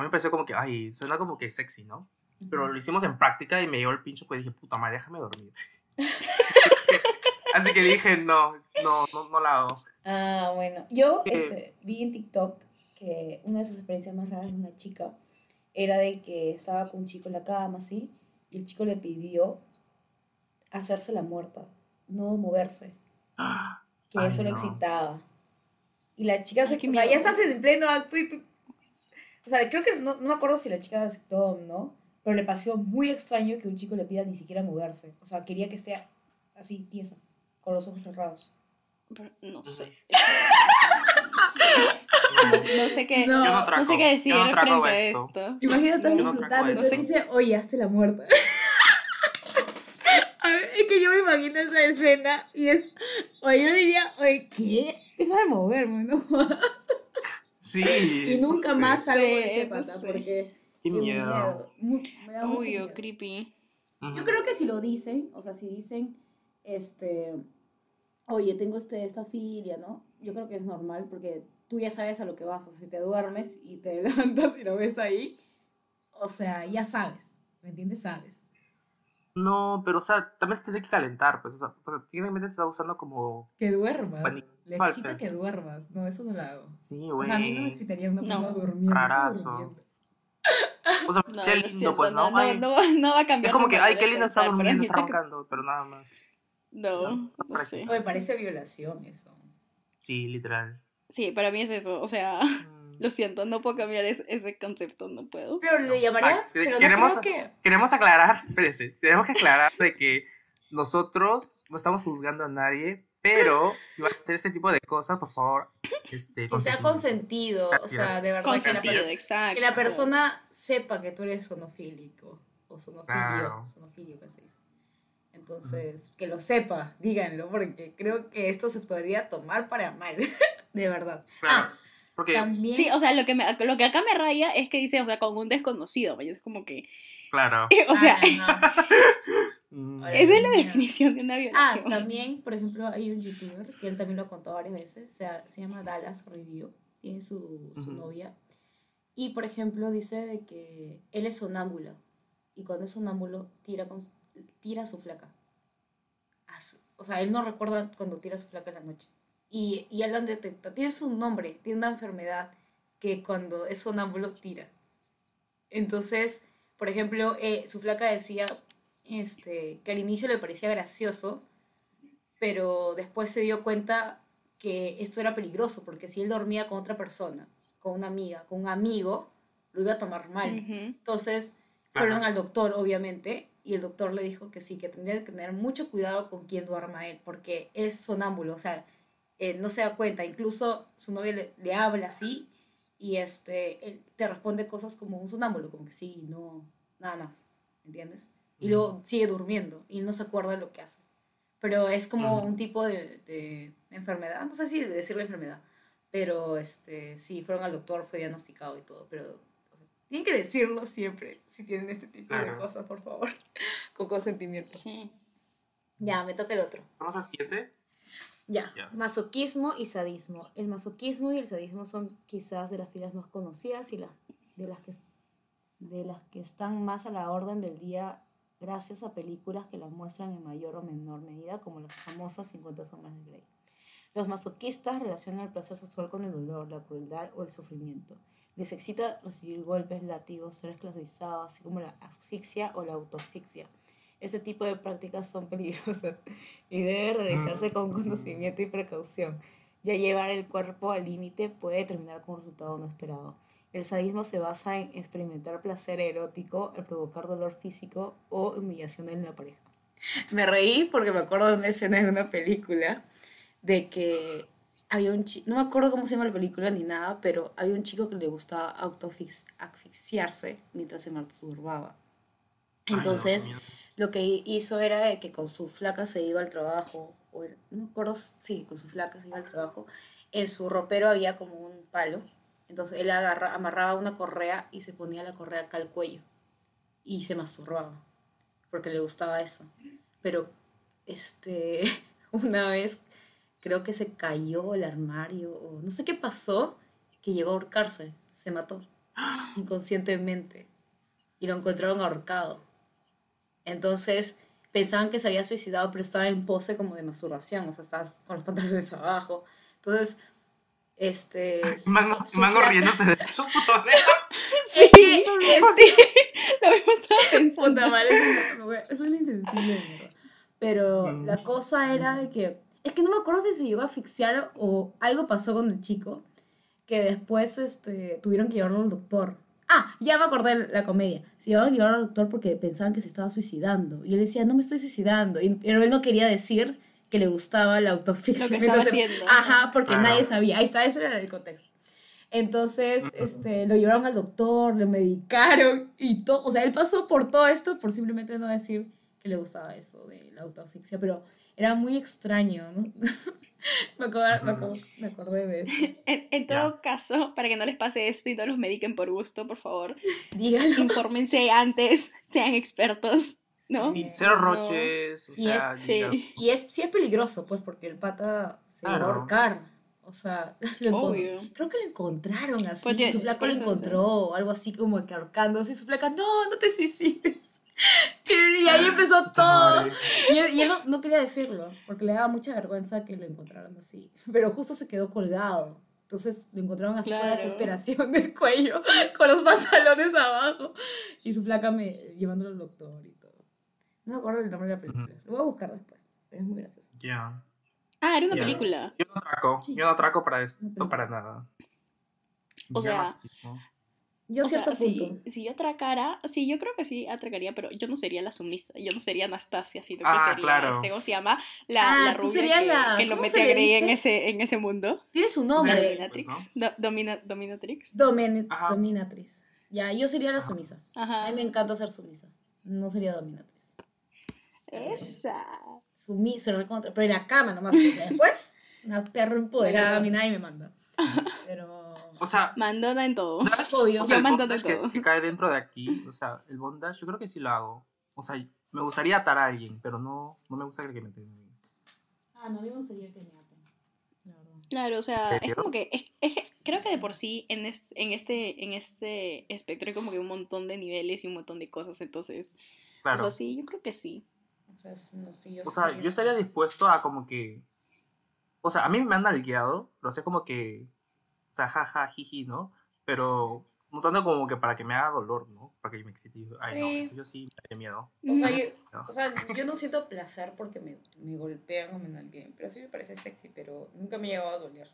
a mí me pareció como que, ay, suena como que sexy, ¿no? Pero lo hicimos en práctica y me dio el pincho, pues dije, puta madre, déjame dormir. *laughs* Así que dije, no, no, no, no la hago. Ah, bueno. Yo este, vi en TikTok que una de sus experiencias más raras de una chica era de que estaba con un chico en la cama, así, y el chico le pidió hacerse la muerta, no moverse. Que eso lo excitaba. Y la chica se... o sea, ya estás en pleno acto y tú o sea, creo que no, no me acuerdo si la chica aceptó o no, pero le pareció muy extraño que un chico le pida ni siquiera moverse. O sea, quería que esté así, tiesa, con los ojos cerrados. no sé. No, sé qué, no, no, sé qué decir frente a esto. Imagínate disfrutando, entonces dice, oye, hazte la muerta. a ver, es que yo me imagino esa escena y es, oye, yo diría, oye, ¿qué? Deja de moverme, ¿no? *laughs* Sí. y nunca más salgo de ese pata porque. Qué miedo. me da mucho miedo. creepy. Yo creo que si lo dicen, o sea, si dicen, este, oye, tengo este, esta filia, ¿no? Yo creo que es normal porque tú ya sabes a lo que vas. O sea, si te duermes y te *laughs* levantas y lo ves ahí, o sea, ya sabes. ¿Me entiendes? Sabes. No, pero o sea, también se tiene que calentar, pues, o sea, técnicamente te está usando como... Que duermas. Le excita que duermas. No, eso no lo hago. Sí, güey. O sea, a mí no me excitaría una persona no. durmiendo. Rarazo. O sea, *laughs* no, qué lindo, pues, ¿no? No, no, no, va a cambiar. Es como que, ay, qué lindo está durmiendo, está roncando, pero nada más. No, o sea, no, no sé. Me parece violación eso. Sí, literal. Sí, para mí es eso, o sea... Mm. Lo siento, no puedo cambiar ese, ese concepto, no puedo. Pero le llamaría. Ah, pero queremos- no creo que. Queremos aclarar, *laughs* espérense, tenemos que aclarar de que nosotros no estamos juzgando a nadie, pero si van a hacer ese tipo de cosas, por favor, este, Que sea consentido. O sea, Gracias. de verdad. Que la, Consentido, Gracias. per- exacto. que la persona sepa que tú eres sonofílico. O sonofilio. Claro. Sonofilio, que se dice. Entonces, que lo sepa, díganlo, porque creo que esto se podría tomar para mal. *laughs* de verdad. Claro, Ah, porque, también. Sí, o sea, lo que, me, lo que acá me raya es que dice, o sea, con un desconocido, ¿me? es como que, claro. *laughs* o sea, Ah, no, no. *laughs* Esa es la definición de una Ah, violación. también, por ejemplo, hay un youtuber que él también lo ha contado varias veces, se, se llama Dallas Review, tiene su, su Ujú. novia, y por ejemplo dice de que él es sonámbulo, y cuando es sonámbulo tira, con, tira a su flaca. A su- o sea, él no recuerda cuando tira a su flaca en la noche. Y, y él lo detecta, tiene su nombre, tiene una enfermedad que cuando es sonámbulo tira. Entonces, por ejemplo, eh, su flaca decía este, que al inicio le parecía gracioso, pero después se dio cuenta que esto era peligroso, porque si él dormía con otra persona, con una amiga, con un amigo, lo iba a tomar mal. Entonces fueron Ajá. al doctor, obviamente, y el doctor le dijo que sí, que tendría que tener mucho cuidado con quién duerma él, porque es sonámbulo, o sea, eh, no se da cuenta, incluso su novia le, le habla así y este, él te responde cosas como un sonámbulo, como que sí, no, nada más, ¿entiendes? Y luego sigue durmiendo y no se acuerda de lo que hace. Pero es como un tipo de, de enfermedad, no sé si decirle enfermedad, pero este, sí, fueron al doctor, fue diagnosticado y todo, pero o sea, tienen que decirlo siempre si tienen este tipo de cosas, por favor, *laughs* con consentimiento. Sí. Ya, me toca el otro. ¿Vamos al siguiente? Ya, masoquismo y sadismo. El masoquismo y el sadismo son quizás de las filas más conocidas y las, de, las que, de las que están más a la orden del día gracias a películas que las muestran en mayor o menor medida, como las famosas 50 sombras de Grey. Los masoquistas relacionan el placer sexual con el dolor, la crueldad o el sufrimiento. Les excita recibir golpes, látigos, ser esclavizados, así como la asfixia o la autoasfixia. Este tipo de prácticas son peligrosas *laughs* y debe realizarse con conocimiento y precaución. Ya llevar el cuerpo al límite puede terminar con un resultado no esperado. El sadismo se basa en experimentar placer erótico, el provocar dolor físico o humillación en la pareja. Me reí porque me acuerdo de una escena de una película de que había un chico, no me acuerdo cómo se llama la película ni nada, pero había un chico que le gustaba autoasfixiarse mientras se masturbaba. Ay, no, Entonces, qué miedo. Lo que hizo era de que con su flaca se iba al trabajo, o no me acuerdo, sí, con su flaca se iba al trabajo, en su ropero había como un palo, entonces él agarra, amarraba una correa y se ponía la correa acá al cuello y se masturbaba, porque le gustaba eso. Pero, este, *laughs* una vez creo que se cayó el armario, o no sé qué pasó, que llegó a ahorcarse, se mató *gasps* inconscientemente y lo encontraron ahorcado. Entonces pensaban que se había suicidado, pero estaba en pose como de masturbación, o sea, estaba con los pantalones *laughs* abajo. Entonces, este. *laughs* Mango, su Mango riéndose de esto, *laughs* puto Es que- es- Lo mismo estaba pensando. Puta madre, es un insensible. Pero Mm. la cosa era de que. Es que no me acuerdo si se llegó a asfixiar o algo pasó con el chico. Que después este, tuvieron que llevarlo al doctor. Ah, ya me acordé de la comedia. Se llevaron a llevar al doctor porque pensaban que se estaba suicidando. Y él decía, no me estoy suicidando. Y- pero él no quería decir que le gustaba la autoasfixia. Lo que estaba Entonces, haciendo. Ajá, porque nadie sabía. Ahí está, ese era el contexto. Entonces, este, lo llevaron al doctor, le medicaron y todo. O sea, él pasó por todo esto por simplemente no decir que le gustaba eso de la autoasfixia, pero era muy extraño, ¿no? *laughs* *laughs* me, acuerdo- me, acuerdo- me acordé de eso. *laughs* En, en todo caso, para que no les pase esto y no los mediquen por gusto, por favor, *laughs* Dígalo. infórmense antes, sean expertos, ¿no? Y cero No. roches, o Y sea, es- diga- Sí, Y es, sí es peligroso, pues, porque el pata se va a ahorcar. O sea, lo creo que lo encontraron así. Ya- su flaco lo encontró, algo así como que ahorcándose. Y su flaca, no, no te suicides. Y ahí empezó todo. Y él, y él no, no quería decirlo, porque le daba mucha vergüenza que lo encontraran así. Pero justo se quedó colgado. Entonces lo encontraron así con la desesperación del cuello, con los pantalones abajo. Y su flaca me, llevándolo al doctor y todo. No me acuerdo el nombre de la película. Lo voy a buscar después. Pero es muy gracioso. Ya. Ah, era una película. Yo no atraco, Sí. yo no atraco para esto, para nada. O Ya sea. Yo O sea, cierto si- punto. Si, yo atracara, sí, yo creo que sí atracaría, pero yo no sería la sumisa, yo no sería Anastasia, sino que Ah, sería, claro. este, ¿cómo se llama? La, Ah, la rubia que, la- que lo ¿cómo mete a Grey en ese, en ese mundo. Tiene su Sí, nombre. Dominatrix. pues, Do- domina- dominatrix. Domin- Ajá. dominatriz. Ya, yo sería la Ajá. sumisa. Ajá. A mí me encanta ser sumisa. No sería dominatriz. Esa. Sumisa, recontra. Pero en la cama nomás. después, una perra empoderada, a mí nadie me manda. *laughs* Pero. O sea, Mandona en todo. bondage, Obvio. o sea, Yo el mando de bondage que, todo. que cae dentro de aquí, o sea, el bondage yo creo que sí lo hago. O sea, me gustaría atar a alguien, pero no, no me gusta que me tengan. Ah, no, a mí me gustaría que me aten. Claro, o sea, es como que, es, es creo que de por sí en este, en este, en este espectro hay como que un montón de niveles y un montón de cosas, entonces, Claro. o sea, sí, yo creo que sí. O sea, no, sí, yo O sea, yo estaría dispuesto a como que. O sea, a mí me han nalgueado, lo sé como que. O sea, jaja, jiji, ¿no? Pero no tanto como que para que me haga dolor, ¿no? Para que me excite. Ay, no, Sí. eso yo sí me daría miedo. O sea, yo, No. o sea, yo no siento placer porque me, me golpean o me nalgueen, pero sí me parece sexy, pero nunca me ha llegado a doler.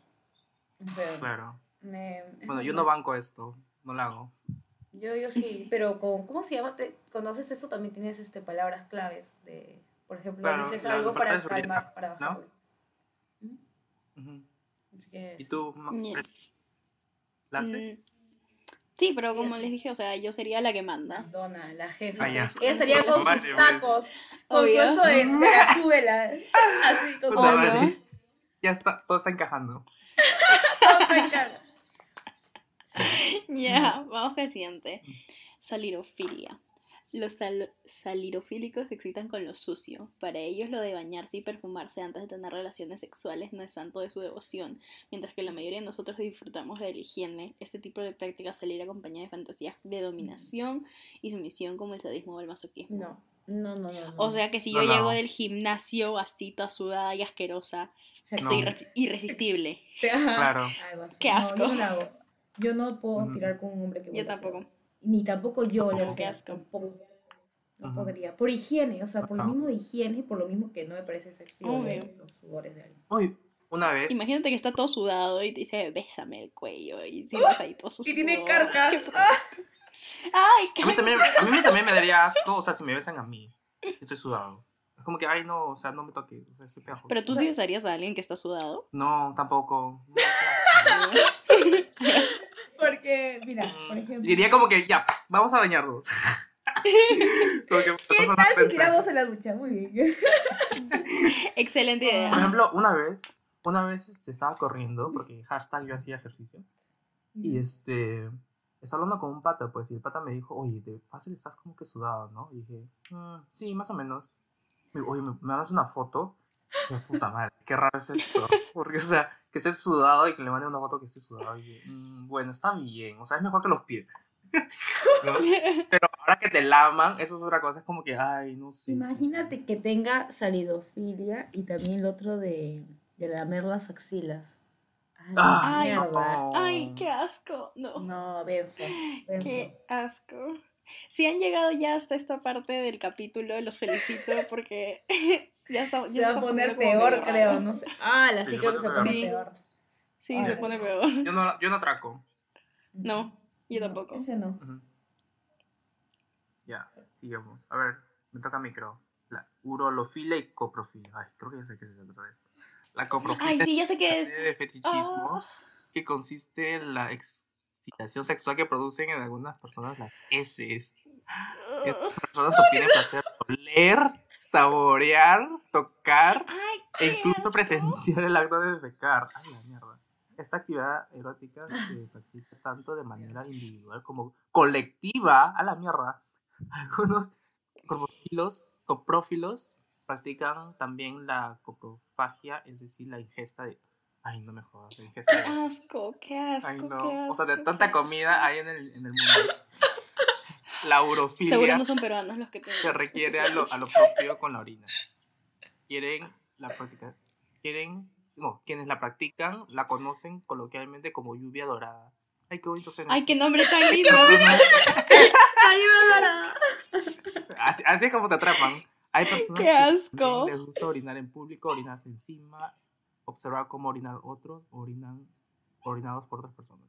O sea, Claro. me, Bueno, yo *laughs* no banco esto, no lo hago. Yo, yo sí, pero con, ¿cómo se llama? Te- cuando haces eso también tienes este, palabras claves de, por ejemplo, Claro, dices algo para calmar, para ¿no? bajarle. ¿Mm? Ujú. Así que, ¿Y tú? Ya. ¿La haces? Mm, Sí, pero como les dije, o sea, yo sería la que manda. Madonna, la jefa. Ah. Ella estaría con Vale, sus tacos, con su esto de, así, con su. Ya está, todo está encajando. todo en cara. *laughs* Ya, vamos el siguiente. Salirofilia. Los sal- salirofílicos se excitan con lo sucio. Para ellos lo de bañarse y perfumarse antes de tener relaciones sexuales no es santo de su devoción. Mientras que la mayoría de nosotros disfrutamos de la higiene, este tipo de prácticas salir acompañada de fantasías de dominación y sumisión como el sadismo o el masoquismo. No, no, no, no. no. O sea que si yo no. llego del gimnasio así toda sudada y asquerosa, O sea, estoy No. irre- irresistible. *laughs* o sea, Claro. Qué No, asco. yo no puedo tirar con un hombre que Yo tampoco. Ni tampoco yo le Qué asco. Tampoco. No Ujú. podría. Por higiene, o sea, por lo Ajá. mismo de higiene, por lo mismo que no me parece sexy oler los sudores de alguien. Uy, una vez. Imagínate que está todo sudado y te dice, bésame el cuello y tienes ahí todo su Y tiene sudor. carca. Qué puto asco. Ay, qué A mí, también, a mí también me daría asco, o sea, si me besan a mí, estoy sudado. Es como que, ay, no, o sea, no me toques, o sea, estoy pegajoso. Pero tú sí besarías a alguien que está sudado. No, tampoco. *laughs* No, *laughs* mira, por ejemplo. Diría como que, ya, vamos a bañarnos. *laughs* ¿Qué tal si tiramos en la ducha? Muy bien. *laughs* Excelente Por idea. ejemplo, una vez, una vez este, estaba corriendo, porque hashtag yo hacía ejercicio, y este, estaba hablando con un pata, pues, y el pata me dijo, oye, de fácil estás como que sudado, ¿no? Y dije, "Mm, sí, más o menos. Me dijo, oye, ¿me, me mandas una foto? Y puta madre, qué raro es esto. *laughs* Porque, o sea, que esté sudado y que le mande una foto que esté sudado. Y dije, "Mm, bueno, está bien, o sea, es mejor que los pies. *laughs* ¿No? *laughs* Pero ahora que te laman, eso es otra cosa, es como que, ay, no sé. Imagínate que tenga salidofilia y también el otro de, de lamer las axilas. Ay, Ah, Ay, no. Ay, qué asco. No. No, denso. denso. Qué asco. Si han llegado ya hasta esta parte del capítulo, los felicito porque *laughs* ya estamos. Se va a poner peor, creo, no sé. Ah, la sí Sí, creo que se se pone Sí. peor. Sí, Ay. se pone peor. Yo no, yo no atraco. No, yo No, tampoco. Ese no. Ya, sigamos. A ver, me toca a mí, creo. La urolofilia y coprofilia. Ay, creo que ya sé qué se trata de esto. La coprofilia Ay, sí, ya sé qué *laughs* es es. una serie de fetichismo Ah. que consiste en la excitación sexual que producen en algunas personas las heces. Estas personas obtienen placer oler, saborear, tocar Ay, e incluso presenciar el acto de defecar. Ay, la mierda. Esta actividad erótica se *laughs* practica tanto de manera individual como colectiva. A la mierda. *laughs* Algunos coprofilos, coprófilos practican también la coprofagia, es decir, la ingesta de. Ay, no me jodas, Qué asco, qué asco. Ay, qué no. O sea, de tanta comida hay en el, en el mundo. La urofilia Seguro no son peruanos los que te. se requiere a lo, a lo *laughs* propio con la orina. Quieren la práctica, quieren, no, quienes la practican la conocen coloquialmente como lluvia dorada. Ay, qué bonito suena. Ay, qué nombre tan lindo. *laughs* Así, así es como te atrapan. Hay personas Qué que asco. les gusta orinar en público, orinarse encima, observar cómo orinar otros, orinan, orinados por otras personas.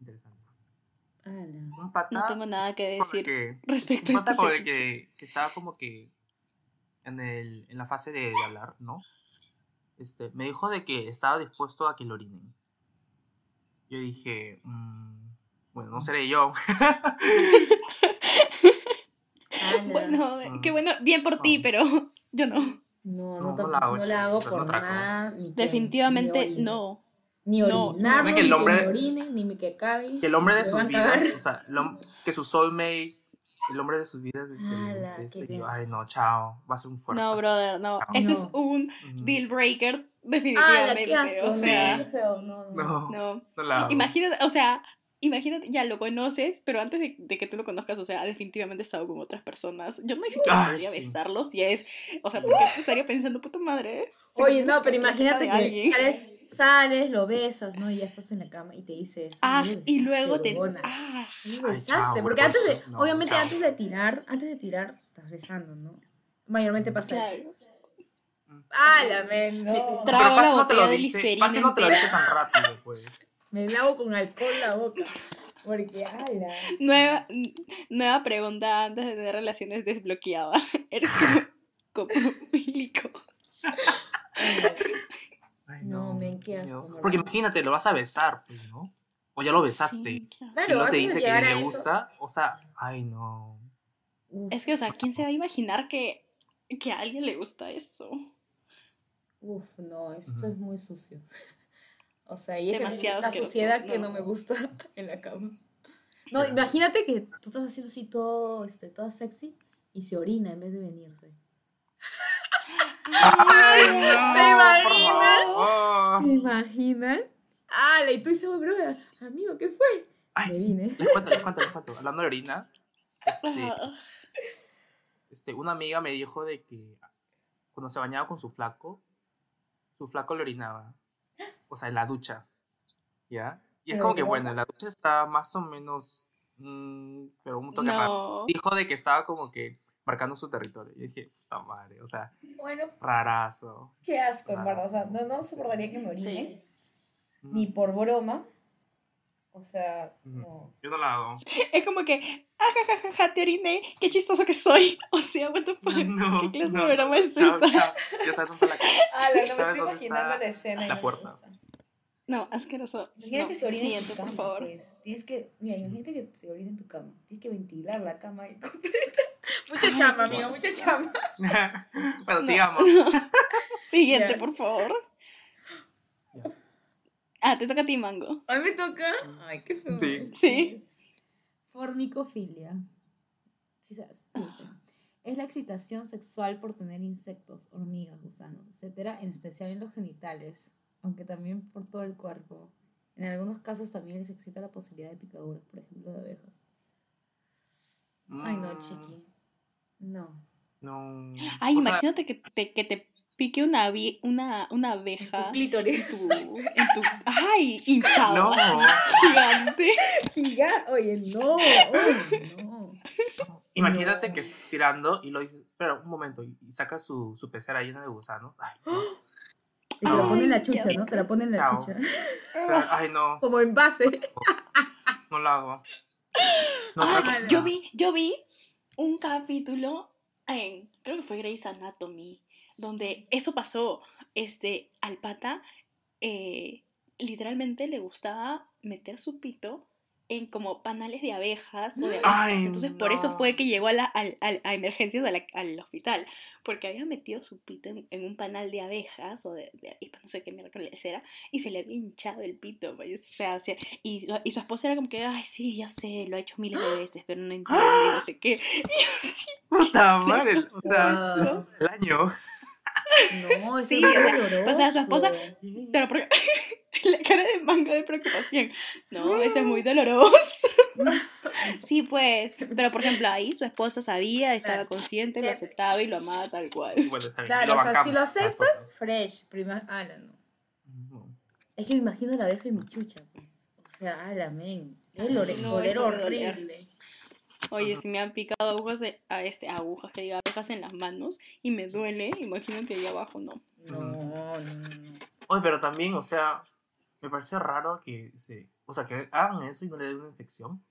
interesante. Ala. Un pata. No tengo nada que decir que- respecto un a este pata con el que, que estaba como que en, el, en la fase de, de hablar, ¿no? Este, me dijo de que estaba dispuesto a que lo orinen. Yo dije, mm, bueno, no seré yo. *laughs* Bueno, Mm. qué bueno, bien por ti, Mm. pero yo no. No, no, No, no tampoco- la hago, no la no por nada. Ni que- Definitivamente ni orine. no. Ni No. orinar, ni que el hombre- que me orinen, ni que cague. Que el hombre de sus vidas, o sea, que su soulmate, el hombre de sus vidas, este, Ala, yo, denso. ay, no, chao, va a ser un fuerte. No, brother, no. No. Eso es No. un deal breaker, Ala, definitivamente. qué asco. o no, sea, qué feo. No, no. No, no. no la hago. Imagínate, o sea, imagínate, ya lo conoces, pero antes de, de que tú lo conozcas, o sea, definitivamente he estado con otras personas. Yo no siquiera Ay, podría sí. besarlos y es, o sea, porque estaría pensando, puta madre. Oye, no, pero imagínate de que sales, sales, lo besas, ¿no? Y ya estás en la cama y te dice eso. Ah, "No me y luego te. huevona". Ah, me besaste, chao, porque antes de, no, obviamente chao. antes de tirar, antes de tirar, estás besando, ¿no? Mayormente pasa eso. ¡Ah, la men! No. Trago la fácil no te lo botella de dice, no te lo dice tan rápido, pues. Me lavo con alcohol la boca. Porque, ala. Nueva, nueva pregunta antes de tener relaciones desbloqueada. *laughs* ¿Eres como copofílico? Ay, No, men, qué qué asco. Porque imagínate, lo vas a besar, pues, ¿no? O ya lo besaste. Sí, claro. y Claro, no te dice que le gusta. O sea, ay, no. Uf, Es que, o sea, ¿quién se va a imaginar que, que a alguien le gusta eso? uf, no, esto es muy sucio. O sea, y es la asqueroso, suciedad que no no. me gusta *laughs* en la cama. No, Claro. imagínate que tú estás haciendo así todo, este, toda sexy y se orina en vez de venirse. ¡Ay, *laughs* no! ¿Se imaginan? ¿Se imaginan? ¡Ah! Y tú dices, "Oh, bro, amigo, ¿qué fue? Ay. Me vine. Les cuento, les cuento, les cuento. Hablando de orina, este, este, una amiga me dijo de que cuando se bañaba con su flaco, su flaco le orinaba. O sea, en la ducha. ¿Ya? Y es como que, no. bueno, en la ducha está más o menos. mm, pero un toque raro. no. Dijo de que estaba como que marcando su territorio. Y dije, puta madre, o sea, Bueno, rarazo. qué asco, en verdad. O sea, no, no soportaría que me orine, Sí. ni por broma. O sea, no. Yo no la hago. *laughs* Es como que, ajajaja, te oriné, qué chistoso que soy. *laughs* O sea, what the fuck. *laughs* No, ¿Qué clase no, de broma es Chao, esa? chao. Ya sabes dónde está la Ah, la, no me ¿Sabes estoy imaginando la escena. y la puerta? No, asqueroso. Imagina No, que se orine en tu cama, por favor. pues. Tienes que, mira, imagínate que se orine en tu cama. Tienes que ventilar la cama *laughs* completa. Mucha chamba, amigo, mucha chamba. *laughs* bueno, No. sigamos. *laughs* Siguiente, por favor. Ah, te toca a ti, Mango. A mí me toca. Ay, qué feo. Sí. Sí. Formicofilia. Sí, sabes, sí, sí. Es la excitación sexual por tener insectos, hormigas, gusanos, etcétera, en especial en los genitales, aunque también por todo el cuerpo. En algunos casos también les excita la posibilidad de picaduras, por ejemplo, de abejas. Ay, no, Mm, chiqui. No. No. Ay, O sea, imagínate que te, que te pique una, una, una En abeja. tu clítoris. en tu, en tu- ay, hinchado. No. gigante. Giga- Oye, no. Oye, no. Imagínate No. que estás tirando y lo dices, pero un momento, y sacas su, su pecera llena de gusanos. Ay, no. *gasps* Y te la ponen en la chucha, ¿no? Te la ponen en la Chao. chucha. Ay, no, *laughs* Como en base. no lo hago. No, que- yo vi, yo vi un capítulo en, creo que fue Grey's Anatomy, donde eso pasó, este, al pata, eh, literalmente le gustaba meter su pito en como panales de abejas o de abejas. Ay, Entonces por eso no. fue que llegó a, la, al- al- a emergencias a la- al hospital, porque había metido su pito en, en un panal de abejas o de, de avispas, no sé qué miércoles era, y se le había hinchado el pito. pues, O sea, y, lo- y su esposa era como que, ay, sí, ya sé, lo ha hecho miles de veces, pero no entiende, y no sé qué. *laughs* Y así, Puta *laughs* madre, el, o sea, Wow. el año. No, Sí, es o sea, doloroso. o sea, su esposa- pero por- *laughs* *laughs* la cara de manga de preocupación. No, eso es muy doloroso. *laughs* Sí, pues, pero por ejemplo, ahí su esposa sabía, estaba Claro. consciente, lo aceptaba y lo amaba tal cual. Bueno, Claro, o sea, si lo aceptas, fresh. Prima, ala, no. No. Es que me imagino la abeja y mi chucha. pues. O sea, ala, men. Debe doler. horrible. Oye, Ajá. si me han picado agujas, de- a este, agujas, que diga abejas en las manos y me duele, imagínate ahí abajo, no. No, no, no. no. Oye, pero también, o sea, me parece raro que se, O sea, que hagan eso y no le den una infección.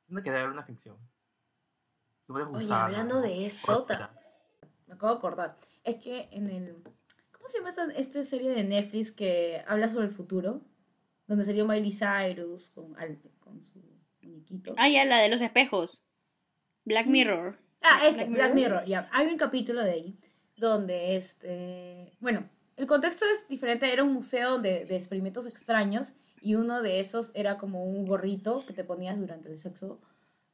Siento que debe haber una infección. Se puede Oye, usar, hablando ¿no? de esto, me acabo de acordar. Es que en el. ¿Cómo se llama esta, esta serie de Netflix que habla sobre el futuro? Donde salió Miley Cyrus con, al- con su muñequito. Ah, ya, la de los espejos. Black Mirror. Ah, ese, Black Black Mirror. Mirror, ya. Hay un capítulo de ahí donde este. Bueno, el contexto es diferente. Era un museo de, de experimentos extraños y uno de esos era como un gorrito que te ponías durante el sexo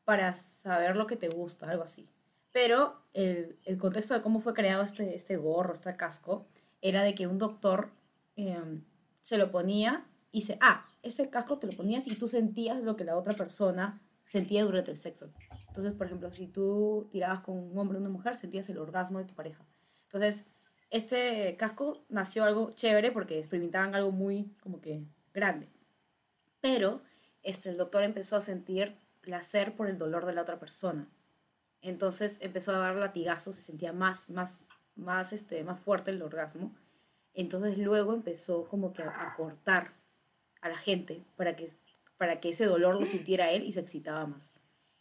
para saber lo que te gusta, algo así. Pero el, el contexto de cómo fue creado este, este gorro, este casco, era de que un doctor em, se lo ponía y se. Ah, ese casco te lo ponías y tú sentías lo que la otra persona sentía durante el sexo. Entonces, por ejemplo, si tú tirabas con un hombre o una mujer, sentías el orgasmo de tu pareja. Entonces, este casco nació algo chévere porque experimentaban algo muy como que grande. Pero este, el doctor empezó a sentir placer por el dolor de la otra persona. Entonces empezó a dar latigazos, se sentía más, más, más, este, más fuerte el orgasmo. Entonces luego empezó como que a, a cortar a la gente para que, para que ese dolor lo sintiera él y se excitaba más.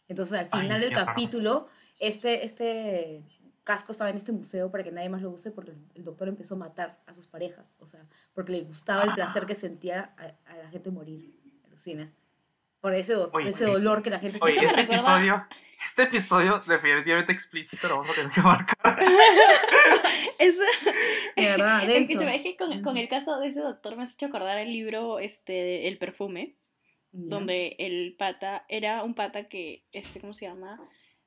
Entonces al Ay, final del capítulo, este, este casco estaba en este museo para que nadie más lo use porque el- doctor empezó a matar a sus parejas, o sea, porque le gustaba el placer que sentía a, a la gente morir, alucina. Por ese, do- Oye, ese oye. dolor que la gente Oye, este episodio, este episodio definitivamente explícito lo vamos a tener que marcar. *laughs* Eso, De verdad, *laughs* denso. Escúchame, es que con, con el caso de ese doctor me has hecho acordar el libro este de El perfume, Ya. donde el pata era un pata que, este, ¿cómo se llama?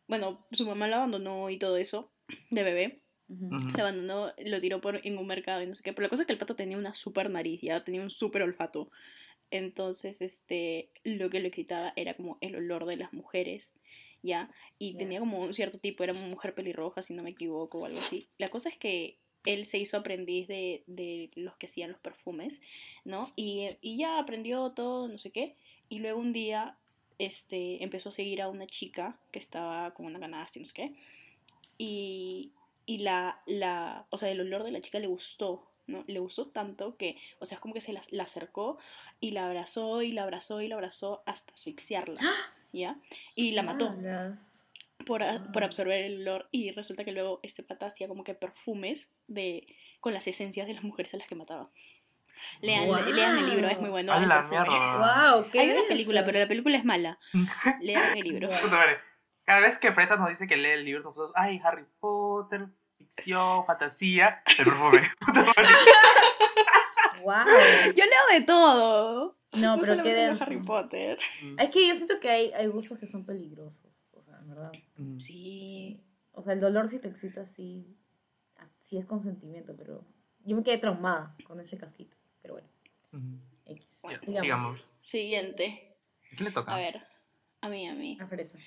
Bueno, su mamá lo abandonó y todo eso, de bebé. Lo abandonó, lo tiró por, en un mercado y no sé qué. Pero la cosa es que el pato tenía una super nariz, ya tenía un super olfato. Entonces, este, lo que le excitaba era como el olor de las mujeres, ¿ya? Y tenía como un cierto tipo, era una mujer pelirroja, si no me equivoco, o algo así. La cosa es que él se hizo aprendiz de, de los que hacían los perfumes, ¿no? Y, y ya aprendió todo, no sé qué. Y luego un día, este, empezó a seguir a una chica que estaba con una canasta y no sé qué. Y, y la, la, o sea, el olor de la chica le gustó, ¿no? Le gustó tanto que, o sea, es como que se la, la acercó y la abrazó y la abrazó y la abrazó hasta asfixiarla, ¿ya? Y la mató por, a- por Ah. absorber el olor y resulta que luego este pata hacía como que perfumes de, con las esencias de las mujeres a las que mataba. Lean, lean el libro, es muy bueno. A el la. Wow, qué Hay una película, pero la película es mala. *laughs* Lean el libro. Cada vez que Fresa nos dice que lee el libro, nosotros, ay, Harry Potter, ficción, fantasía, el *laughs* perfume. Wow. Yo leo de todo. No, pero qué denso. Harry Potter. Es que yo siento que hay, hay gustos que son peligrosos, o sea, en verdad. Mm. Sí. O sea, el dolor si te excita, sí, sí es consentimiento, pero yo me quedé traumada con ese casquito. Pero bueno, Mm. X. Bueno, Sigamos. Sigamos. Siguiente. ¿A quién le toca? A ver. A mí, a mí. A fresa.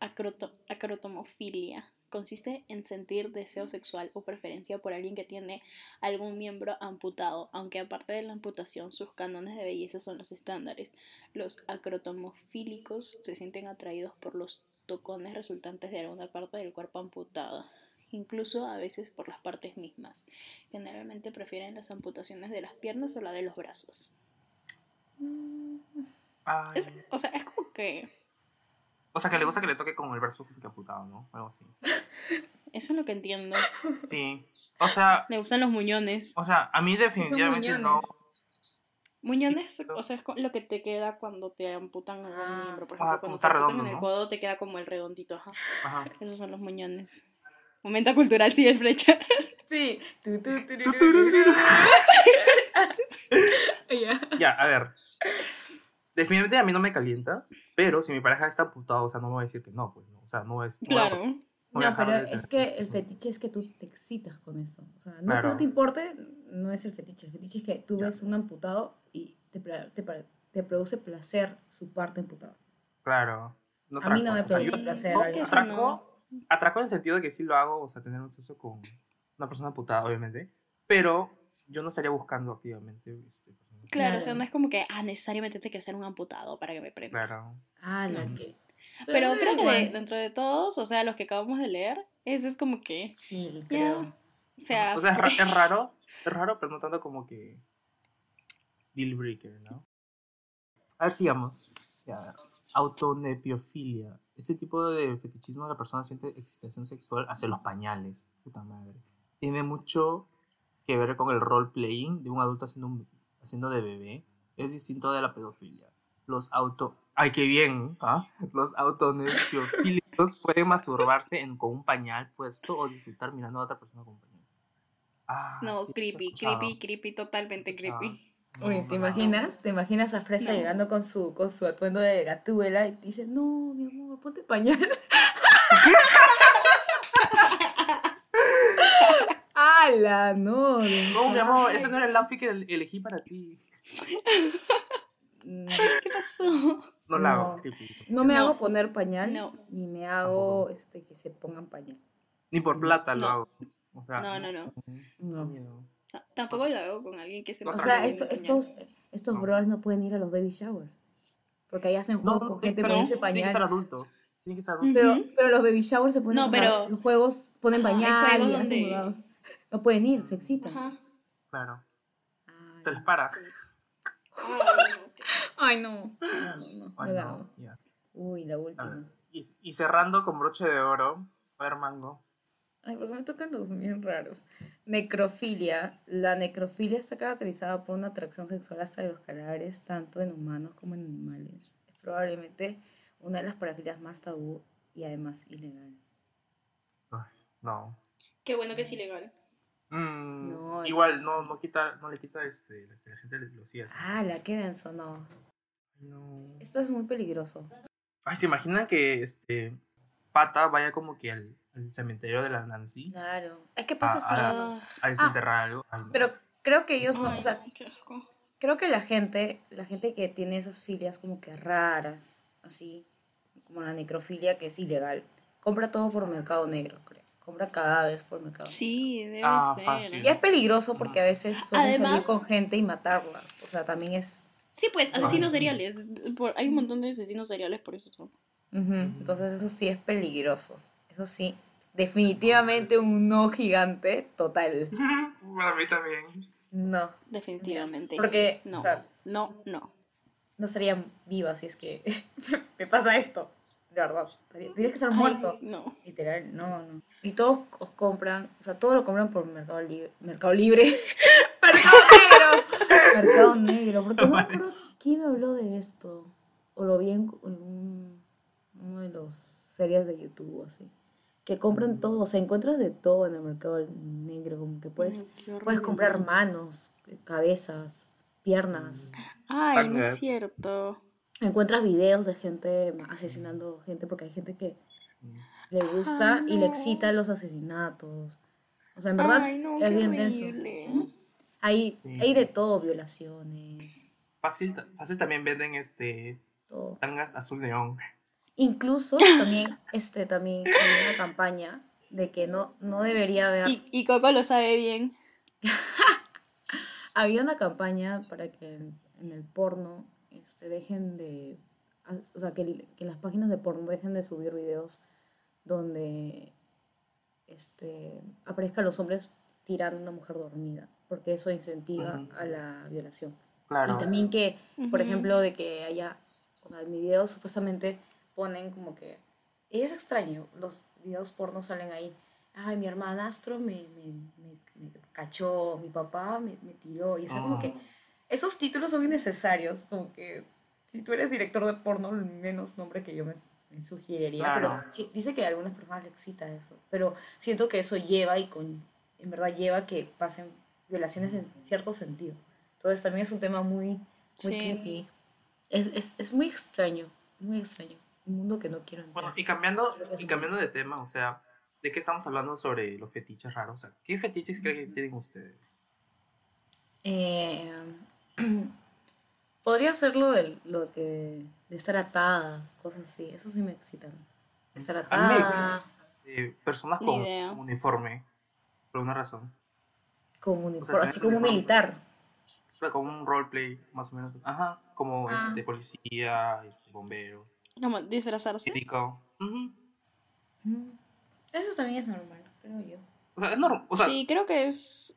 Acroto- acrotomofilia consiste en sentir deseo sexual o preferencia por alguien que tiene algún miembro amputado, aunque aparte de la amputación sus cánones de belleza son los estándares. Los acrotomofílicos se sienten atraídos por los tocones resultantes de alguna parte del cuerpo amputada, incluso a veces por las partes mismas. Generalmente prefieren las amputaciones de las piernas o la de los brazos. Ay. Es- o sea, es como que O sea, que le gusta que le toque con el brazo amputado, ¿no? Algo así. *laughs* eso es lo que entiendo. Sí. O sea, Le gustan los muñones. o sea, a mí definitivamente no. muñones? Sí, o sea, es lo que te queda cuando te amputan algún Ah. miembro. Por Ah, ejemplo, como cuando está te amputan redondo, en el codo te queda como el redondito, ajá. Ajá. Esos son los muñones. Momento cultural, sigue el flecha. Sí. Ya, a ver. Definitivamente a mí no me calienta, pero si mi pareja está amputado, o sea, no me voy a decir que no, pues, no. O sea, no es. no voy a- Claro. voy No, pero de- es que el fetiche es que tú te excitas con eso. O sea, no que Claro. no te importe, no es el fetiche. El fetiche es que tú Ya. ves un amputado y te, te, te produce placer su parte amputada. Claro. No A mí no atraco, me o sea, produce yo- placer. no, que atraco, atraco en el sentido de que sí lo hago, o sea, tener un sexo con una persona amputada, obviamente, pero yo no estaría buscando activamente este, personas. Claro, o sea, Claro. no es como que, ah, necesariamente tiene que ser un amputado para que me prenda. Claro. Ah, la Ujú. que. Pero da creo que de- dentro de todos, o sea, los que acabamos de leer, ese es como que, Chill, ya, creo. o sea, O sea, es, ra- es raro, es raro, pero no tanto como que deal breaker, ¿no? A ver, sigamos. Ya. Autonepiofilia. Este tipo de fetichismo de la persona siente excitación sexual hacia los pañales. Puta madre. Tiene mucho que ver con el role playing de un adulto haciendo, un- haciendo de bebé. Es distinto de la pedofilia. Los auto. ¡Ay, qué bien! ¿ah? Los autonepiofilia *laughs* pueden masturbarse en- con un pañal puesto o disfrutar mirando a otra persona con un pañal. Ah, No, sí, creepy, creepy, creepy, totalmente creepy. No, Oye, no, ¿te no, no. imaginas? ¿Te imaginas a Fresa No. llegando con su, con su atuendo de gatúbela y te dice, no, mi amor, ponte pañal? ¡Hala! No, No, mi amor, ese no era el outfit que elegí para ti. Mm, ¿Qué pasó? No la hago. No. me No. hago poner pañal, No. ni me hago este, que se pongan pañal. Ni por plata lo No. hago. O sea, No, no, no. No. Tampoco lo hago con alguien que se O O sea, esto- estos, estos No. brothers no pueden ir a los baby shower. Porque ahí hacen juegos no, con gente que, con ser, ese tiene que ser pañal. adultos. Tiene que ser adultos. Pero, pero los baby showers se ponen No, pero- los juegos ponen pañal y hacen donde- jugados. *laughs* No pueden ir, se excitan. Ajá. Claro. Ay, Se les para. *laughs* Ay, no. No, no, no, Ay. Uy, la última. Y, y cerrando con broche de oro, a ver, mango. Ay, porque me tocan los bien raros. Necrofilia. La necrofilia está caracterizada por una atracción sexual hacia los cadáveres, tanto en humanos como en animales. Es probablemente una de las parafilias más tabú y además ilegal. Ay, no. Qué bueno que es ilegal. Mm, No, igual, no, no, quita, no le quita este, la- que la gente lo siga haciendo. Ah, la que denso, no. No. Esto es muy peligroso. Ay, ¿se imaginan que este Pata vaya como que al, al cementerio de la Nancy Claro. Es que pasa Ah, así. ah. a desenterrar algo? Ay, no. Pero creo que ellos no, Ay, o sea, qué asco. creo que la gente, la gente que tiene esas filias como que raras, así, como la necrofilia que es ilegal, compra todo por mercado negro, creo. Compra cadáveres por mercado. Sí, debe Ah, ser. fácil. Y es peligroso porque a veces suelen Además- salir con gente y matarlas. O sea, también es... Sí, pues, asesinos seriales. Por- hay un montón de asesinos seriales por eso. son. Ujú, Entonces eso sí es peligroso. Eso sí, definitivamente un no gigante total. *laughs* Para mí también. No. Definitivamente. Porque, no, o sea, no, no. no sería viva si es que *laughs* me pasa esto. De verdad. Tienes que ser Ay, muerto. no. Literal, no, no. Y todos os compran, o sea, todo lo compran por Mercado Libre. Mercado Libre. *laughs* Mercado Negro. Mercado Negro. Porque no me acuerdo quién me habló de esto. O lo vi en, en un- uno de los series de YouTube, así. Que compran todo, o sea, encuentras de todo en el mercado negro. Como que puedes, Ay, puedes comprar manos, cabezas, piernas. Ay, no es cierto. Encuentras videos de gente asesinando gente porque hay gente que le gusta Ay, y le excita los asesinatos. O sea, en verdad Ay, no, es bien denso. Hay, Sí. hay de todo, violaciones, Fácil, fácil también venden este todo. tangas azul neón. Incluso también, *laughs* este, también hay una campaña de que no, no debería haber... Y, y Coco lo sabe bien. *laughs* Había una campaña para que en, en el porno este, dejen de... O sea, que, que las páginas de porno dejen de subir videos donde este, aparezcan los hombres tirando a una mujer dormida, porque eso incentiva Ujú. a la violación. Claro. Y también que, por Ujú. ejemplo, de que haya, o sea, en mi video supuestamente ponen como que, es extraño, los videos porno salen ahí, ay, mi hermanastro me, me, me, me cachó, mi papá me, me tiró, y o sea, como Ah. que esos títulos son innecesarios, como que si tú eres director de porno, el menos nombre que yo me, me sugeriría, Claro. pero sí- dice que a algunas personas le excita eso, pero siento que eso lleva y con, en verdad lleva a que pasen violaciones en cierto sentido. Entonces también es un tema muy, muy Sí. creepy. Es, es, es muy extraño, muy extraño. Un mundo que no quiero entrar. Bueno, y cambiando, y cambiando de tema, o sea, ¿de qué estamos hablando sobre los fetiches raros? O sea, ¿qué fetiches creen que tienen ustedes? Eh, *clears throat* podría ser lo de, lo que, de estar atada, cosas así. Eso sí me excitan. Estar A mí me atada excita. Eh, personas con uniforme, por una razón. con un, O sea, así como un uniforme. militar. Como un roleplay, más o menos. Ajá, como Ah. este, policía, este, bombero, Como disfrazarse. médico. Mm. Eso también es normal, creo yo. O sea, es normal. O sea, Sí, creo que es.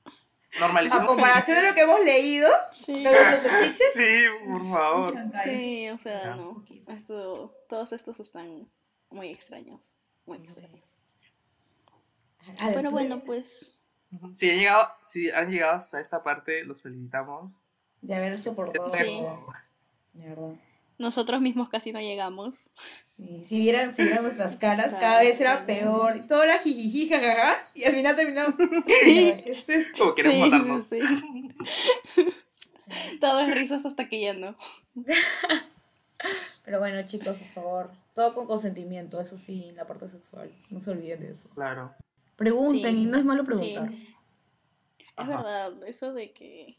A comparación de lo que hemos leído, Sí. los fetiches, *laughs* Sí, por favor. Sí, o sea, Ya. no. Esto, todos estos están muy extraños. Muy extraños. Pero bueno, pues. Si han llegado, si han llegado hasta esta parte, los felicitamos. De haber soportado Sí. De verdad. Nosotros mismos casi no llegamos. Sí, si vieran, si vieran nuestras caras, cada vez era peor. y Todo era jijiji, jajaja. Y al final terminamos. ¿Qué es esto? Como queremos Sí, matarnos. sí, sí. Todo es risas hasta que ya no. *laughs* Pero bueno, chicos, por favor, todo con consentimiento, eso sí, en la parte sexual. No se olviden de eso. Claro. Pregunten, Sí. y no es malo preguntar. Sí. Es verdad, eso de que.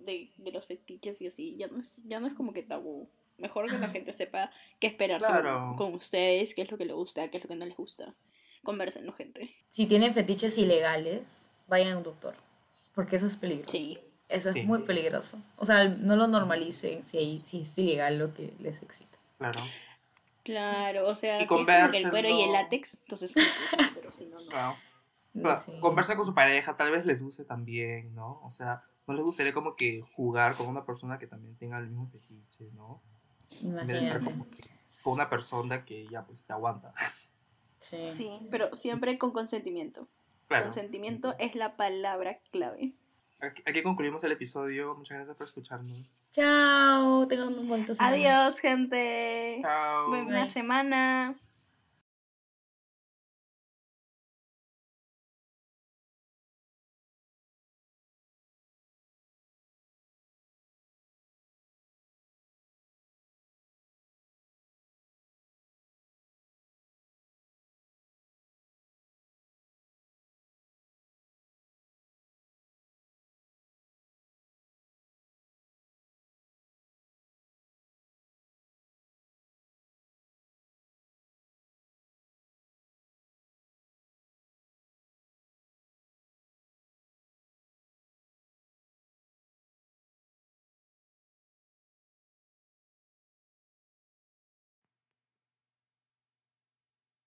De, de los fetiches y así, ya no, es, ya no es como que tabú. Mejor que la gente sepa qué esperar Claro. con ustedes, qué es lo que les gusta, qué es lo que no les gusta. Conversenlo, gente. Si tienen fetiches ilegales, vayan a un doctor. Porque eso es peligroso. Sí. Eso es Sí. muy peligroso. O sea, no lo normalicen si, hay- si es ilegal lo que les excita. Claro. Claro, o sea, Y si es como que el cuero y el látex, entonces sí, pero si no, no. claro. Claro, Sí. Conversen con su pareja, tal vez les guste también, ¿no? O sea, no les gustaría como que jugar con una persona que también tenga el mismo fetiche, ¿no? En vez de estar Imagínate. como que con una persona que ya pues te aguanta. Sí. Sí, pero siempre con consentimiento. Claro. Consentimiento es la palabra clave. Aquí, aquí concluimos el episodio. Muchas gracias por escucharnos. Chao, tengan un bonito semana. Adiós, gente. Chao. Buena Nice. semana.